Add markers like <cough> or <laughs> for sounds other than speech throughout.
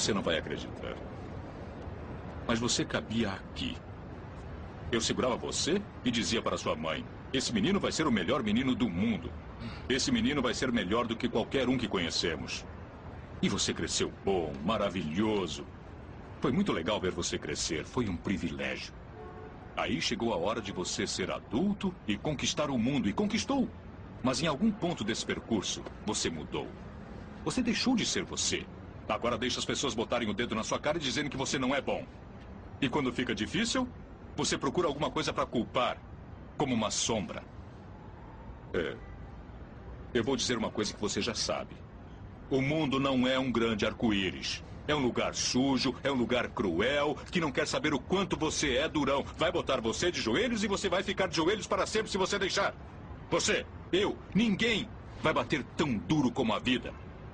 Você não vai acreditar. Mas você cabia aqui. Eu segurava você e dizia para sua mãe: Esse menino vai ser o melhor menino do mundo. Esse menino vai ser melhor do que qualquer um que conhecemos. E você cresceu bom, maravilhoso. Foi muito legal ver você crescer. Foi um privilégio. Aí chegou a hora de você ser adulto e conquistar o mundo. E conquistou. Mas em algum ponto desse percurso, você mudou. Você deixou de ser você. Agora deixa as pessoas botarem o dedo na sua cara e dizendo que você não é bom. E quando fica difícil, você procura alguma coisa para culpar, como uma sombra. É. Eu vou dizer uma coisa que você já sabe. O mundo não é um grande arco-íris. É um lugar sujo, é um lugar cruel, que não quer saber o quanto você é durão. Vai botar você de joelhos e você vai ficar de joelhos para sempre se você deixar. Você, eu, ninguém vai bater tão duro como a vida.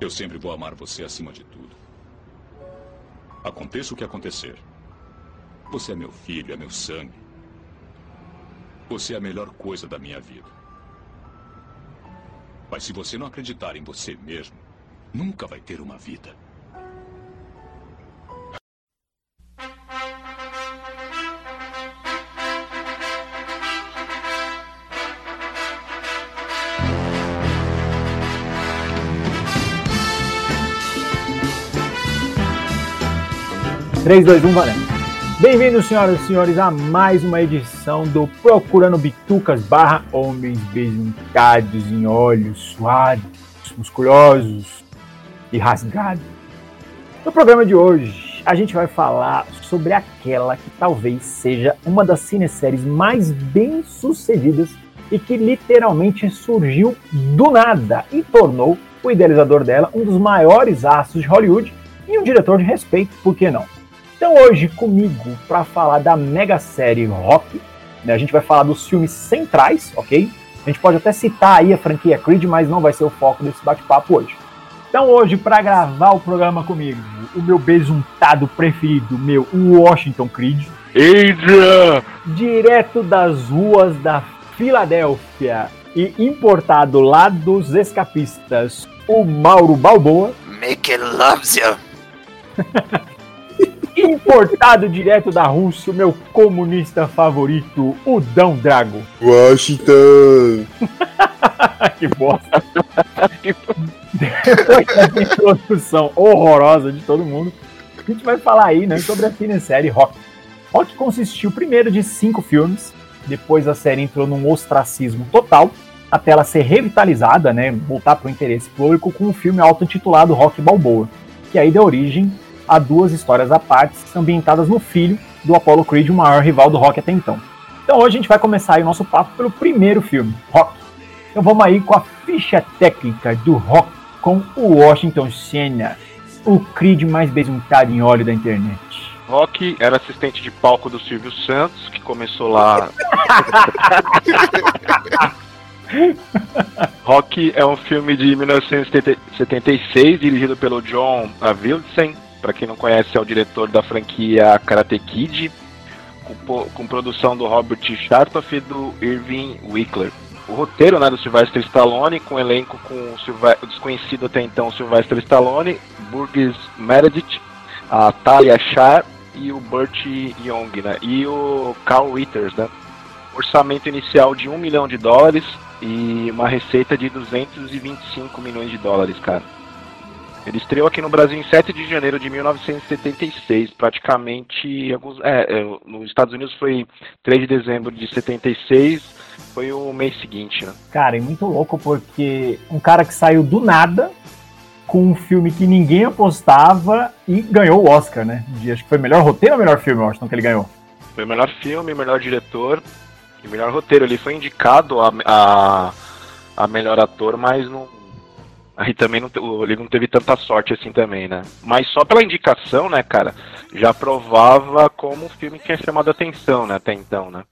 Eu sempre vou amar você acima de tudo. Aconteça o que acontecer. Você é meu filho, é meu sangue. Você é a melhor coisa da minha vida. Mas se você não acreditar em você mesmo, nunca vai ter uma vida. Três, dois, um, valendo. Bem-vindos, senhoras e senhores, a mais uma edição do Procurando Bitucas barra Homens Besuntados em olhos suados, musculosos e rasgados. No programa de hoje, a gente vai falar sobre aquela que talvez seja uma das cineséries mais bem-sucedidas e que literalmente surgiu do nada e tornou o idealizador dela um dos maiores astros de Hollywood e um diretor de respeito, por que não? Então hoje comigo para falar da mega série Rock, né, a gente vai falar dos filmes centrais, ok? A gente pode até citar aí a franquia Creed, mas não vai ser o foco desse bate-papo hoje. Então hoje para gravar o programa comigo, o meu besuntado preferido, meu Washington Creed. Adrian! Direto das ruas da Filadélfia e importado lá dos escapistas, o Mauro Balboa. Make loves you. <laughs> importado direto da Rússia, o meu comunista favorito, o Dão Drago. Washington! <laughs> que bosta! Depois dessa introdução horrorosa de todo mundo, a gente vai falar aí né, sobre a cinesérie Rock. Rock consistiu primeiro de cinco filmes, depois a série entrou num ostracismo total, até ela ser revitalizada, né, voltar para o interesse público com um filme auto-intitulado Rock Balboa, que aí deu origem a duas histórias à parte, ambientadas no filho do Apollo Creed, o maior rival do rock até então. Então hoje a gente vai começar o nosso papo pelo primeiro filme, Rock. Então vamos aí com a ficha técnica do Rock com o Washington Senna, o Creed mais besuntado em óleo da internet. Rock era assistente de palco do Silvio Santos, que começou lá. <laughs> Rock é um filme de 1976, dirigido pelo John Avildsen, para quem não conhece, é o diretor da franquia Karate Kid, com, com produção do Robert Shartoff e do Irving Wickler. O roteiro né, do Sylvester Stallone, com elenco com o, desconhecido até então Sylvester Stallone, Burgess Meredith, a Talia Shah e o Burt Young, né? E o Carl Withers, né? Orçamento inicial de 1 milhão de dólares e uma receita de 225 milhões de dólares, cara. Ele estreou aqui no Brasil em 7 de janeiro de 1976, praticamente. Alguns, é, é, nos Estados Unidos foi 3 de dezembro de 76, foi o mês seguinte, né? Cara, é muito louco porque um cara que saiu do nada com um filme que ninguém apostava e ganhou o Oscar, né? De, acho que foi melhor roteiro ou melhor filme, Washington, que ele ganhou? Foi melhor filme, melhor diretor e melhor roteiro. Ele foi indicado a, a, a melhor ator, mas não Aí também não, ele não teve tanta sorte assim também, né? Mas só pela indicação, né, cara, já provava como o filme tinha chamado a atenção, né, até então, né?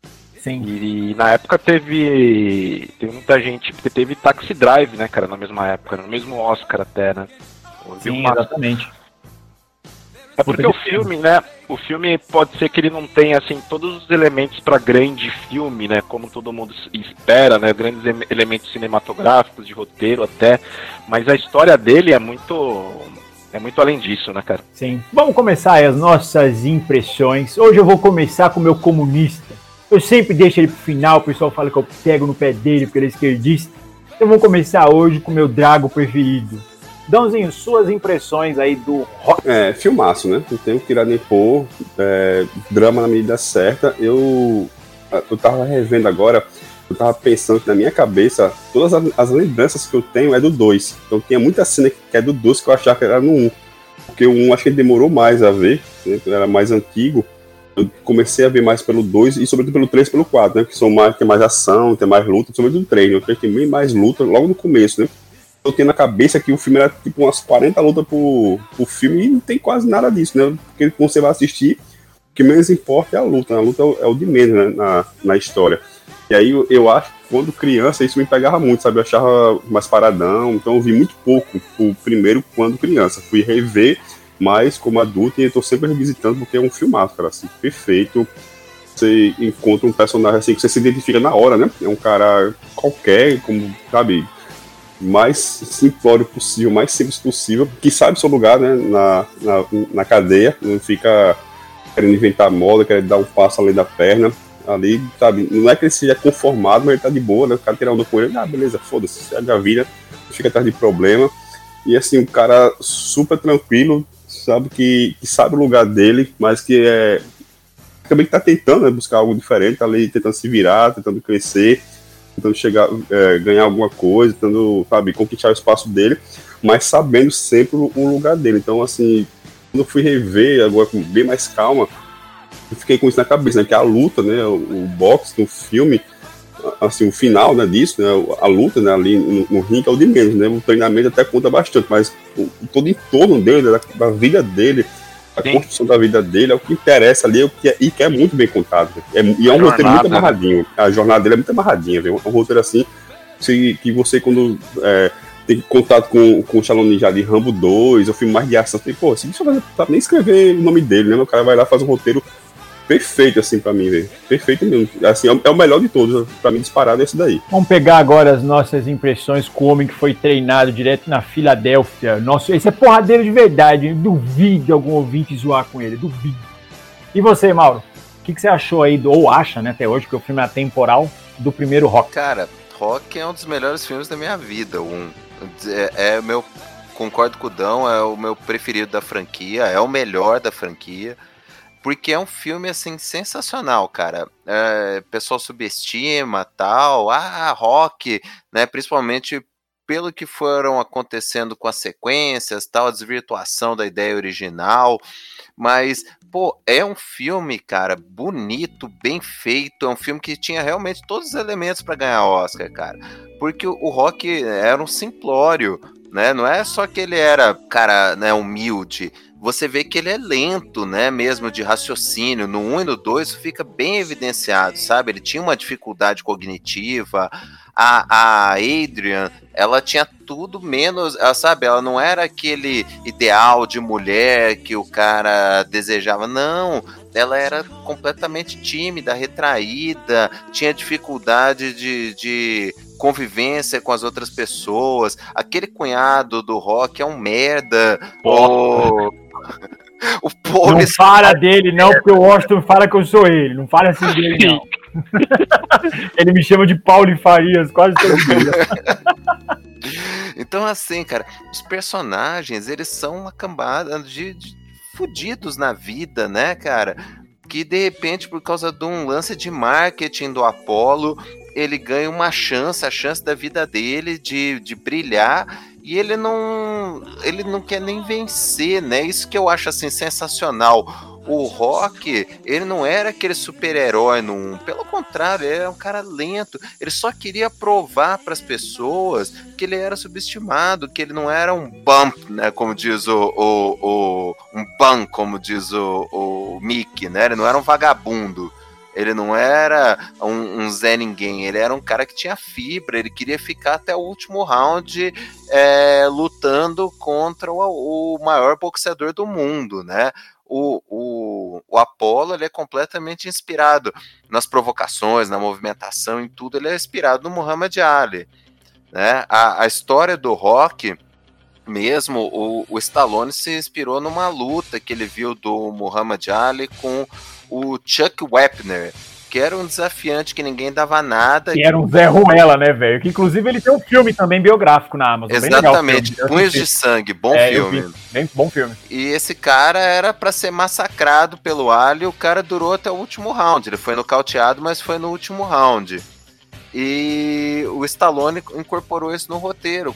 Sim. E, na época teve. Teve muita gente. Porque teve Taxi Drive, né, cara, na mesma época, no mesmo Oscar até, né? Sim, exatamente. É porque o filme, né? O filme pode ser que ele não tenha assim todos os elementos para grande filme, né? Como todo mundo espera, né? Grandes elementos cinematográficos, de roteiro até, mas a história dele é muito é muito além disso, né, cara? Sim. Vamos começar as nossas impressões. Hoje eu vou começar com o meu comunista. Eu sempre deixo ele pro final, o pessoal fala que eu pego no pé dele porque ele é esquerdista. Então vou começar hoje com o meu Drago preferido. Dãozinho, suas impressões aí do rock. É, filmaço, né? Não tenho que tirar nem pôr. É, drama na medida certa. Eu, eu tava revendo agora, eu tava pensando que na minha cabeça, todas as, as lembranças que eu tenho é do 2. Então tinha muita cena que é do 2 que eu achava que era no 1. Um, porque o 1 um, acho que ele demorou mais a ver, né? Era mais antigo. Eu comecei a ver mais pelo 2 e sobretudo pelo 3 e pelo 4, né? Que são mais, tem mais ação, tem mais luta, sobretudo o 3, né? O 3 tem bem mais luta logo no começo, né? Eu tenho na cabeça que o filme era tipo umas 40 lutas por, por filme e não tem quase nada disso, né? Porque quando você vai assistir, o que menos importa é a luta, né? a luta é o de menos né? na, na história. E aí eu, eu acho que quando criança isso me pegava muito, sabe? Eu achava mais paradão, então eu vi muito pouco o primeiro quando criança. Fui rever mais como adulto e estou sempre revisitando porque é um filmaço, cara, assim, perfeito. Você encontra um personagem assim que você se identifica na hora, né? É um cara qualquer, como, sabe, mais simplório possível, mais simples possível, que sabe seu lugar né, na, na, na cadeia, não fica querendo inventar moda, querendo dar um passo além da perna. Ali, sabe, não é que ele seja conformado, mas ele tá de boa, né? O cara tirar onda com ele, ah, beleza, foda-se, segue a vida, fica atrás de problema. E assim, um cara super tranquilo, sabe, que, que sabe o lugar dele, mas que é. Também tá tentando né, buscar algo diferente, tá ali tentando se virar, tentando crescer tentando chegar, é, ganhar alguma coisa, tentando, sabe, conquistar o espaço dele, mas sabendo sempre o lugar dele. Então, assim, quando eu fui rever agora com bem mais calma, eu fiquei com isso na cabeça, né, que a luta, né, o, o boxe no filme, assim, o final, né, disso, né, a luta, né, ali no, no ringue é o de menos, né, o treinamento até conta bastante, mas o, todo o entorno dele, da, da vida dele, a Sim. construção da vida dele é o que interessa ali é o que é, e que é muito bem contado. É, e é um roteiro muito amarradinho. A jornada dele é muito amarradinha, viu? É um roteiro assim que, que você, quando é, tem contato com, com o Shalom já de Rambo 2, o filme mais de ação, tem, pô, você não sabe nem escrever o nome dele, né? O cara vai lá faz um roteiro perfeito, assim, para mim, velho. Perfeito mesmo. Assim, é, é o melhor de todos. para mim, disparado é esse daí. Vamos pegar agora as nossas impressões com o homem que foi treinado direto na Filadélfia. Nossa, esse é porradeiro de verdade. Hein? Duvido algum ouvinte zoar com ele. Duvido. E você, Mauro? O que, que, você achou aí, do, ou acha, né, até hoje, que o filme é atemporal, do primeiro Rock? Cara, Rock é um dos melhores filmes da minha vida. Um, é, é meu. Concordo com o Dão, é o meu preferido da franquia, é o melhor da franquia porque é um filme assim sensacional, cara. É, pessoal subestima tal, ah, rock, né? Principalmente pelo que foram acontecendo com as sequências, tal, a desvirtuação da ideia original. Mas, pô, é um filme, cara, bonito, bem feito. É um filme que tinha realmente todos os elementos para ganhar Oscar, cara. Porque o Rock era um simplório, né? Não é só que ele era, cara, né, humilde você vê que ele é lento, né, mesmo de raciocínio. No 1 e no 2 fica bem evidenciado, sabe? Ele tinha uma dificuldade cognitiva. A, a Adrian, ela tinha tudo menos, ela, sabe? Ela não era aquele ideal de mulher que o cara desejava, não. Ela era completamente tímida, retraída, tinha dificuldade de, de convivência com as outras pessoas. Aquele cunhado do rock é um merda. O <laughs> pobre não fala dele, não, porque o Washington fala que eu sou ele. Não fala assim dele, não. <laughs> ele me chama de Paulo e Farias quase todo dia. <laughs> então, assim, cara, os personagens, eles são uma cambada de, de fudidos na vida, né, cara? Que de repente, por causa de um lance de marketing do Apollo, ele ganha uma chance, a chance da vida dele de, de brilhar e ele não ele não quer nem vencer, né? Isso que eu acho assim sensacional. o Rock, ele não era aquele super-herói 1. Pelo contrário, ele era um cara lento. Ele só queria provar para as pessoas que ele era subestimado, que ele não era um bump, né? Como diz o. o, o um ban, como diz o, o Mickey, né? Ele não era um vagabundo. Ele não era um, um, Zé Ninguém, ele era um cara que tinha fibra, ele queria ficar até o último round é, lutando contra o, o, maior boxeador do mundo, né? O, o, o Apollo ele é completamente inspirado nas provocações, na movimentação, em tudo, ele é inspirado no Muhammad Ali. Né? A, a história do rock mesmo, o, o Stallone se inspirou numa luta que ele viu do Muhammad Ali com o Chuck Wepner, que era um desafiante que ninguém dava nada. Que era um Zé Ruela, né, velho? Que inclusive ele tem um filme também biográfico na Amazon. Exatamente, Punhos de Sangue, bom é, filme. Bem, bom filme. E esse cara era para ser massacrado pelo Ali, o cara durou até o último round. Ele foi nocauteado, mas foi no último round. E o Stallone incorporou isso no roteiro.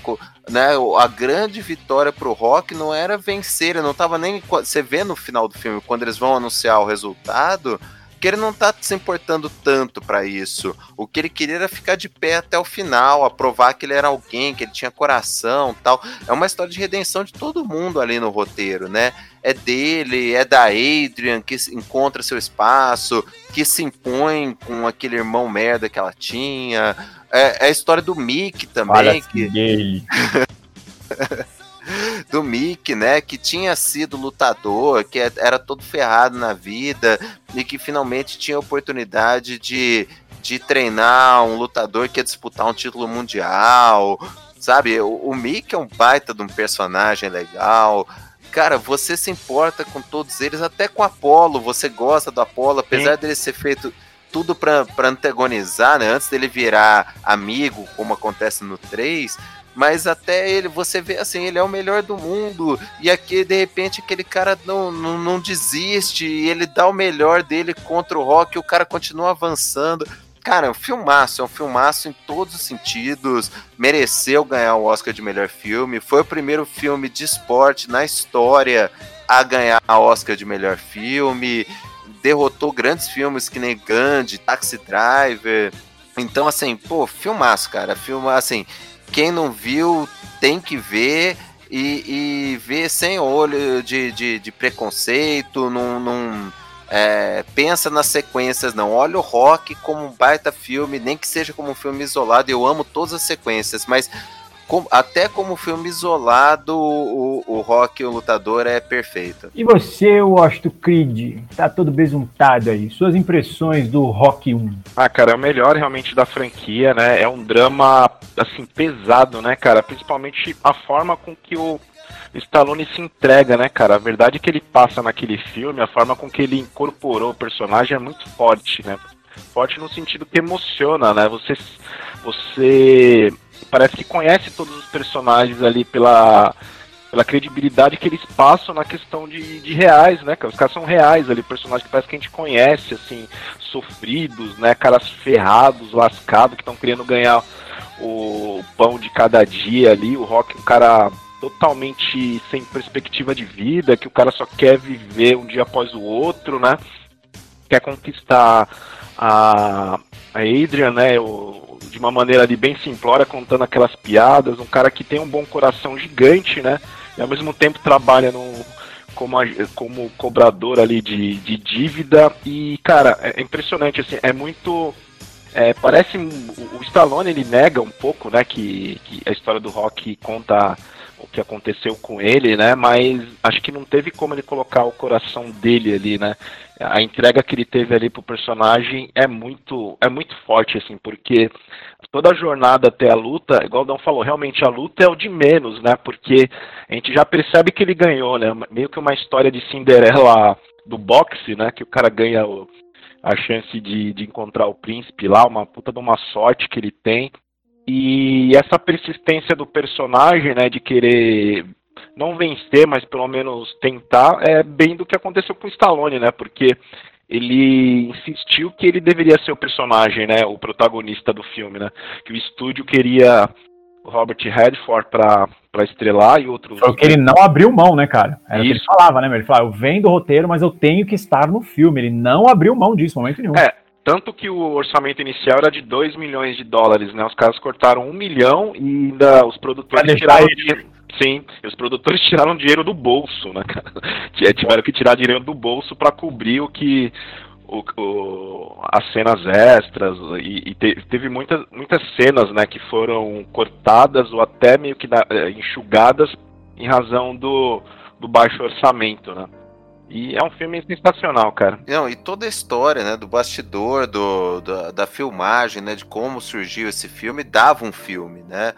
Né? A grande vitória pro Rock não era vencer, não tava nem. Você vê no final do filme, quando eles vão anunciar o resultado, que ele não tá se importando tanto para isso. O que ele queria era ficar de pé até o final, aprovar que ele era alguém, que ele tinha coração tal. É uma história de redenção de todo mundo ali no roteiro, né? É dele, é da Adrian, que encontra seu espaço, que se impõe com aquele irmão merda que ela tinha. É, é a história do Mick também. que... <laughs> <laughs> Do Mick, né? Que tinha sido lutador, que é, era todo ferrado na vida e que finalmente tinha a oportunidade de, de treinar um lutador que ia disputar um título mundial. Sabe, o, o Mick é um baita de um personagem legal cara, você se importa com todos eles, até com o Apollo, você gosta do Apollo, apesar Sim. dele ser feito tudo para antagonizar, né? Antes dele virar amigo, como acontece no 3, mas até ele, você vê assim, ele é o melhor do mundo, e aqui de repente aquele cara não, não, não desiste, e ele dá o melhor dele contra o Rock, e o cara continua avançando. Cara, é um filmaço, é um filmaço em todos os sentidos. Mereceu ganhar o Oscar de melhor filme. Foi o primeiro filme de esporte na história a ganhar o Oscar de melhor filme. Derrotou grandes filmes que nem Gandhi, Taxi Driver. Então, assim, pô, filmaço, cara. Filma, assim, quem não viu tem que ver e, e ver sem olho de, de, de preconceito, não, é, pensa nas sequências, não. Olha o rock como um baita filme, nem que seja como um filme isolado. Eu amo todas as sequências, mas com, até como filme isolado, o, o Rock, o lutador, é perfeito. E você, Washington Creed, tá todo besuntado aí. Suas impressões do Rock 1? Ah, cara, é o melhor realmente da franquia, né? É um drama, assim, pesado, né, cara? Principalmente a forma com que o Stallone se entrega, né, cara? A verdade que ele passa naquele filme, a forma com que ele incorporou o personagem é muito forte, né? Forte no sentido que emociona, né? Você, você parece que conhece todos os personagens ali pela, pela credibilidade que eles passam na questão de, de reais, né, Os caras são reais ali, personagens que parece que a gente conhece, assim, sofridos, né? Caras ferrados, lascados, que estão querendo ganhar o pão de cada dia ali. O Rock, um cara totalmente sem perspectiva de vida, que o cara só quer viver um dia após o outro, né? Quer conquistar a, a Adrian, né? O, de uma maneira ali bem simplória, contando aquelas piadas, um cara que tem um bom coração gigante, né? E ao mesmo tempo trabalha no, como, como cobrador ali de, de dívida. E, cara, é impressionante, assim, é muito. É, parece. O, o Stallone ele nega um pouco, né? Que, que a história do rock conta o que aconteceu com ele, né? Mas acho que não teve como ele colocar o coração dele ali, né? A entrega que ele teve ali pro personagem é muito é muito forte assim, porque toda a jornada até a luta, igual o Dão falou, realmente a luta é o de menos, né? Porque a gente já percebe que ele ganhou, né? Meio que uma história de Cinderela do boxe, né? Que o cara ganha o, a chance de, de encontrar o príncipe lá, uma puta de uma sorte que ele tem. E essa persistência do personagem, né, de querer não vencer, mas pelo menos tentar, é bem do que aconteceu com o Stallone, né? Porque ele insistiu que ele deveria ser o personagem, né, o protagonista do filme, né? Que o estúdio queria Robert Redford pra, pra estrelar e outros. O que ele não abriu mão, né, cara? Era o que ele Isso. falava, né? meu? Ele falava, eu venho do roteiro, mas eu tenho que estar no filme. Ele não abriu mão disso, momento nenhum. É, tanto que o orçamento inicial era de 2 milhões de dólares, né? Os caras cortaram um milhão e ainda os produtores tiraram dinheiro. Sim, os produtores <laughs> tiraram dinheiro do bolso, né, cara? <laughs> Tiveram que tirar dinheiro do bolso para cobrir o que. O, o- as cenas extras e, e te- teve muitas, muitas cenas né, que foram cortadas ou até meio que na- eh, enxugadas em razão do, do baixo orçamento, né? E é um filme sensacional, cara. Não, e toda a história, né, do bastidor, do, da, da filmagem, né, de como surgiu esse filme, dava um filme, né?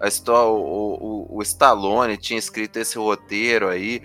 A história, o, o, o Stallone tinha escrito esse roteiro aí,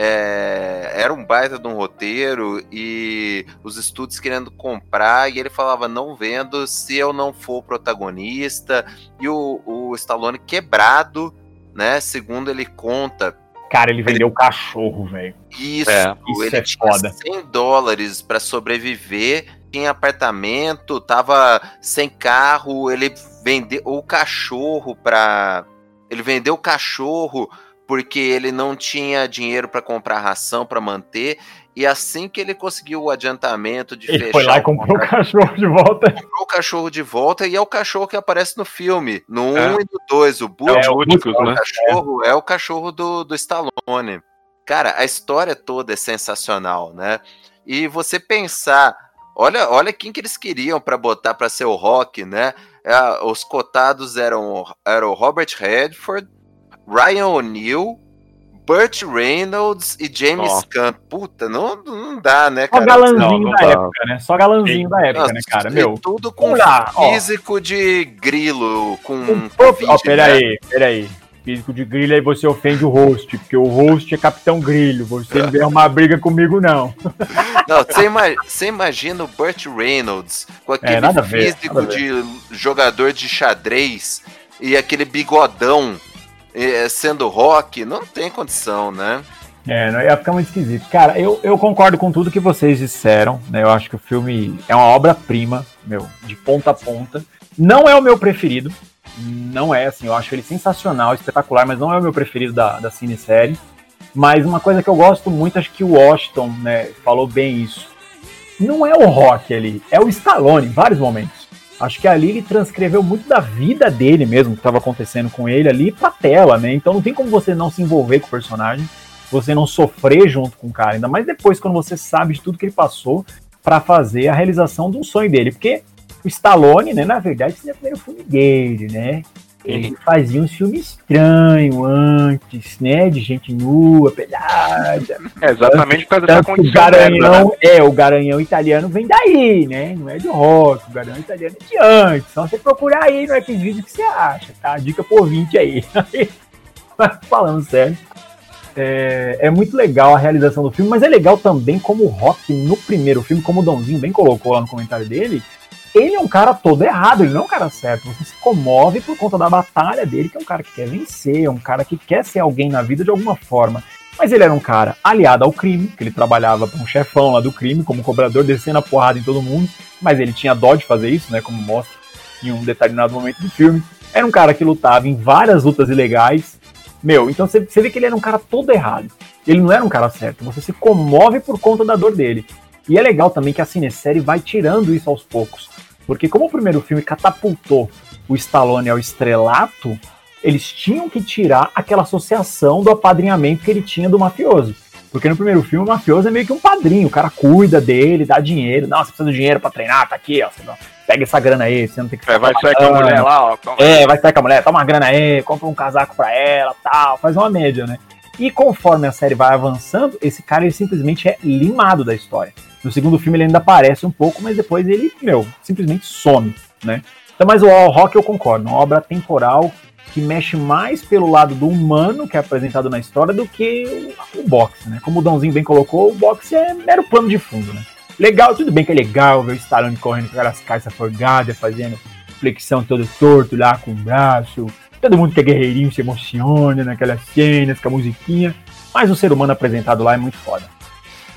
é, era um baita de um roteiro e os estúdios querendo comprar e ele falava não vendo se eu não for protagonista e o, o Stallone quebrado, né? Segundo ele conta, Cara, ele vendeu o cachorro, velho. isso, É, isso ele é tinha foda. 100 dólares para sobreviver, tinha apartamento, tava sem carro, ele vendeu o cachorro para ele vendeu o cachorro porque ele não tinha dinheiro para comprar ração para manter e assim que ele conseguiu o adiantamento de Ele fechar foi lá e o comprou o cachorro de volta. comprou o cachorro de volta e é o cachorro que aparece no filme, no 1 É. e no 2, o Butch, É o Butkus, o né? cachorro é o cachorro do, do Stallone. Cara, a história toda é sensacional, né? E você pensar, olha, olha quem que eles queriam para botar para ser o Rock, né? É, os cotados eram, eram o Robert Redford, Ryan O'Neal, Burt Reynolds e James. Caan. Puta, não, não dá, né, Só cara? galanzinho Não, não da dá. época, né? Só galanzinho da época, Nossa, né, cara? e Meu. tudo com lá, ó. físico de grilo, com Um Covid, Ó, né? peraí, peraí. Físico de grilho, aí você ofende o host, porque o host é Capitão Grilho. Você não vem arrumar briga comigo, não. <laughs> Não, você, ima- você imagina o Burt Reynolds com aquele É, nada a ver, físico nada a de jogador de xadrez e aquele bigodão sendo rock, não tem condição, né? É, ia ficar muito esquisito. Cara, eu, eu concordo com tudo que vocês disseram, né? Eu acho que o filme é uma obra-prima, meu, de ponta a ponta. Não é o meu preferido. Não é, assim, eu acho ele sensacional, espetacular, mas não é o meu preferido da, da cinesérie. Mas uma coisa que eu gosto muito, acho que o Washington, né, falou bem isso. Não é o Rock ali, é o Stallone em vários momentos. Acho que ali ele transcreveu muito da vida dele mesmo, que estava acontecendo com ele ali pra tela, né? Então não tem como você não se envolver com o personagem você não sofrer junto com o cara, ainda mais depois quando você sabe de tudo que ele passou pra fazer a realização de um sonho dele, porque o Stallone, né, na verdade, esse é o primeiro filme dele, né? Ele fazia uns filmes estranhos antes, né, de gente nua, pelada. É exatamente por causa Tanto que o condição merda, né? garanhão, é, o garanhão italiano vem daí, né? Não é de rock, o garanhão italiano é de antes. Só você procurar aí no Xvideo que você acha, tá? Dica por 20 aí. <laughs> Falando sério, é, é muito legal a realização do filme, mas é legal também como o Rock no primeiro filme, como o Donzinho bem colocou lá no comentário dele, ele é um cara todo errado, ele não é um cara certo. Você se comove por conta da batalha dele, que é um cara que quer vencer, é um cara que quer ser alguém na vida de alguma forma. Mas ele era um cara aliado ao crime, que ele trabalhava para um chefão lá do crime, como cobrador, descendo a porrada em todo mundo, mas ele tinha dó de fazer isso, né? Como mostra em um determinado momento do filme. Era um cara que lutava em várias lutas ilegais. Meu, então você vê que ele era um cara todo errado. Ele não era um cara certo. Você se comove por conta da dor dele. E é legal também que a cinesérie vai tirando isso aos poucos. Porque como o primeiro filme catapultou o Stallone ao estrelato, eles tinham que tirar aquela associação do apadrinhamento que ele tinha do mafioso. Porque no primeiro filme o mafioso é meio que um padrinho, o cara cuida dele, dá dinheiro. Não, você precisa de dinheiro pra treinar, tá aqui, ó. Pega essa grana aí, você não tem que É, vai sair com a mulher lá, ó. toma. É, vai sair com a mulher, toma uma grana aí, compra um casaco pra ela, tal, faz uma média, né? E conforme a série vai avançando, esse cara ele simplesmente é limado da história. No segundo filme ele ainda aparece um pouco, mas depois ele, meu, simplesmente some, né? Então, mas o All Rock eu concordo, uma obra temporal que mexe mais pelo lado do humano que é apresentado na história do que o, boxe, né? Como o Donzinho bem colocou, o boxe é mero plano de fundo, né? Legal, tudo bem que é legal ver o Stallone correndo com aquelas calças forgadas, fazendo flexão todo torto lá com o braço. Todo mundo que é guerreirinho se emociona naquelas cenas, com a musiquinha. Mas o ser humano apresentado lá é muito foda.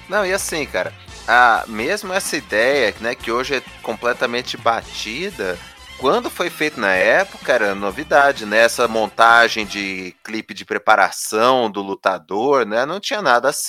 Não, e assim, cara, a, mesmo essa ideia, né, que hoje é completamente batida, quando foi feito na época, era novidade, né? Essa montagem de clipe de preparação do lutador, né? Não tinha nada assim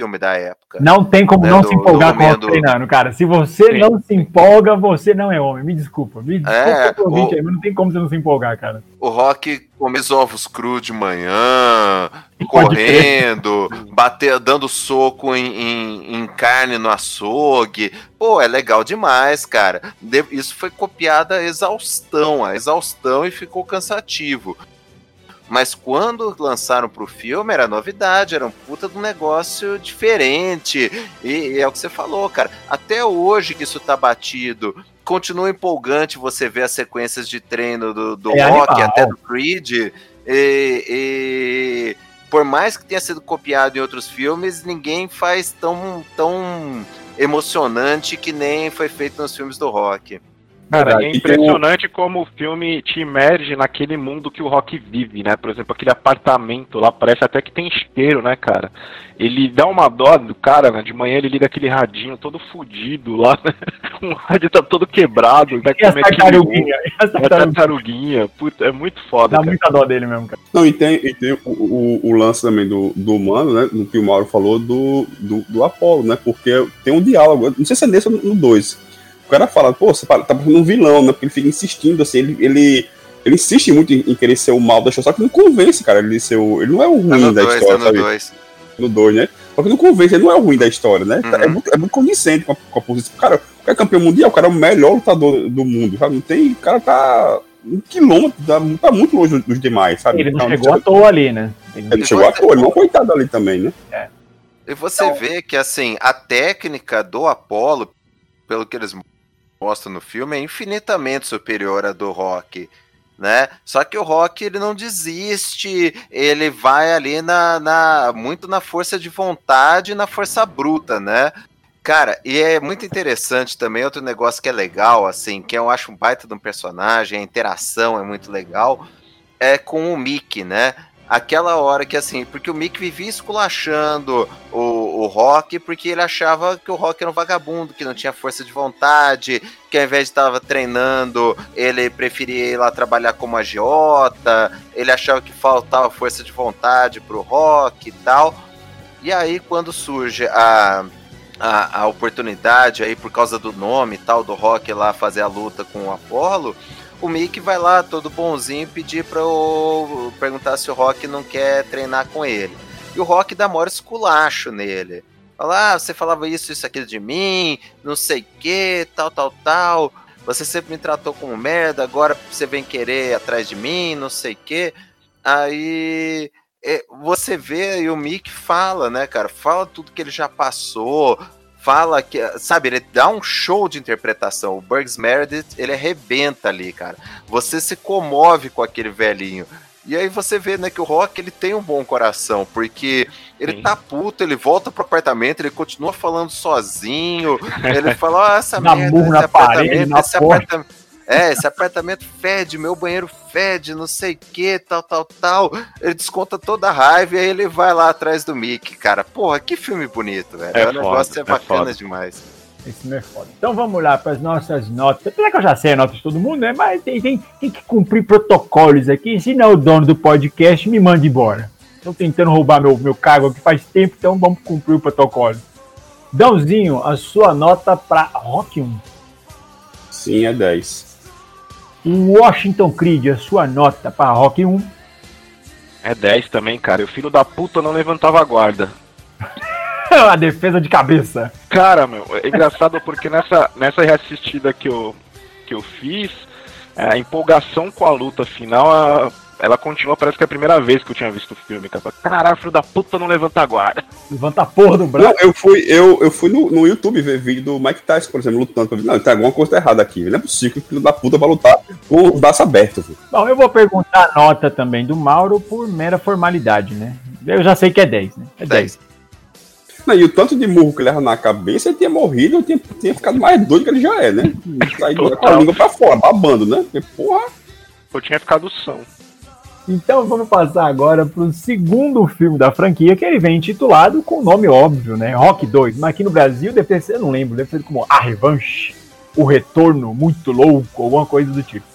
filme da época. Não tem como Né, não do- se empolgar com o treinando, cara. Se você Sim. não se empolga, você não é homem. Me desculpa. Me desculpa É, pro ouvinte o- aí, mas não tem como você não se empolgar, cara. O Rock come os ovos crus de manhã, correndo, bater, dando soco em, em- em carne no açougue. Pô, é legal demais, cara. De- isso foi copiado a exaustão, a exaustão e ficou cansativo. Mas quando lançaram pro filme, era novidade, era um puta de um negócio diferente. E, e é o que você falou, cara. Até hoje que isso tá batido, continua empolgante você ver as sequências de treino do, do É Rock, animal. até do Creed. E, e por mais que tenha sido copiado em outros filmes, ninguém faz tão, tão emocionante que nem foi feito nos filmes do Rock. Cara, é tem impressionante como o filme te emerge naquele mundo que o Rock vive, né? Por exemplo, aquele apartamento lá, parece até que tem cheiro, né, cara? Ele dá uma dó do cara, né? De manhã ele liga aquele radinho todo fudido lá, né? O <laughs> rádio tá todo quebrado, vai E as comer aquele ovo, tartaruguinhas? E as <laughs> é tartaruguinha. Puta, é muito foda, Dá cara. muita dó dele mesmo, cara. Não, e tem, e tem o, o, o lance também do, do humano, né? No que o Mauro falou do, do, do Apolo, né? Porque tem um diálogo, não sei se é nesse ou no 2. O cara fala, pô, você tá parecendo um vilão, né? Porque ele fica insistindo, assim, ele. ele ele insiste muito em, em querer ser o mal da história, só que não convence, cara, ele ser o. Ele não é o Tá ruim no da 2, tá história, no sabe? 2. No 2, né? Só que não convence, ele não é o ruim da história, né? Uhum. É, muito, é muito condizente com a, com a posição. Cara, o cara é campeão mundial, o cara é o melhor lutador do mundo, sabe? Não tem. O cara tá um quilômetro, tá, tá muito longe dos demais, sabe? Ele não Então, chegou à toa ali, né? Ele- Ele chegou à toa, ele não é coitado ali também, né? E você vê que, assim, a técnica do Apollo, pelo que eles mostram no filme, é infinitamente superior à do Rock. Né? Só que o Rock ele não desiste, ele vai ali na, na muito na força de vontade na força bruta, né? Cara, e é muito interessante também outro negócio que é legal, assim, que eu acho um baita de um personagem, a interação é muito legal, é com o Mickey, né? Aquela hora que assim, porque o Mickey vivia esculachando o, o Rock, porque ele achava que o Rock era um vagabundo, que não tinha força de vontade, que ao invés de estar treinando, ele preferia ir lá trabalhar como agiota, ele achava que faltava força de vontade pro Rock e tal. E aí, quando surge a, a, a oportunidade aí, por causa do nome e tal, do Rock lá fazer a luta com o Apollo, o Mickey vai lá, todo bonzinho, pedir pra eu perguntar se o Rock não quer treinar com ele. E o Rock dá maior esculacho nele. Fala, ah, você falava isso, isso, aquilo de mim, não sei o que, tal, tal, tal. Você sempre me tratou como merda, agora você vem querer atrás de mim, não sei o que. Aí é, você vê e o Mick fala, né, cara? Fala tudo que ele já passou, fala que, sabe, ele dá um show de interpretação. O Burgs Meredith, ele arrebenta ali, cara. Você se comove com aquele velhinho. E aí você vê, né, que o Rock, ele tem um bom coração, porque ele Sim. tá puto, ele volta pro apartamento, ele continua falando sozinho, ele fala, ah, essa Dá merda, esse parede, apartamento, na esse porta." apartamento... É, esse apartamento fede, meu banheiro fede, não sei o que, tal, tal, tal. Ele desconta toda a raiva e aí ele vai lá atrás do Mickey, cara. Porra, que filme bonito, velho. É o negócio foda, é é bacana foda. demais. Esse não é foda. Então vamos lá para as nossas notas. Apesar que eu já sei a nota de todo mundo, né? Mas tem, tem, tem que cumprir protocolos aqui. Se não, o dono do podcast me manda embora. Estão tentando roubar meu, meu cargo aqui faz tempo, então vamos cumprir o protocolo. Dãozinho, a sua nota para Rock 1. Sim, é 10. O Washington Creed, a sua nota para Rock 1. É 10 também, cara. E o filho da puta não levantava a guarda. <laughs> a defesa de cabeça. Cara, meu, é engraçado porque nessa, nessa reassistida que eu, que eu fiz, é, a empolgação com a luta final, a- ela continua, parece que é a primeira vez que eu tinha visto o filme, cara. Caralho, filho da puta não levanta a guarda. Levanta a porra do braço. Não, eu fui, eu, eu fui no, no YouTube ver vídeo do Mike Tyson, por exemplo, lutando. Não, tem alguma coisa errada aqui. Não é possível que o filho da puta vai lutar com o braço aberto. Viu? Bom, eu vou perguntar a nota também do Mauro por mera formalidade, né? Eu já sei que é 10, né? É 10. Não, e o tanto de murro que ele leva na cabeça, ele tinha morrido, eu tinha, tinha ficado mais doido que ele já é, né? Saído com a língua pra fora, babando, né? Porque, porra, Eu tinha ficado são. Então vamos passar agora pro segundo filme da franquia, que ele vem intitulado com o nome óbvio, né? Rock 2. Mas aqui no Brasil deve ter sido, eu não lembro, deve ser como A Revanche. O Retorno Muito Louco, alguma coisa do tipo.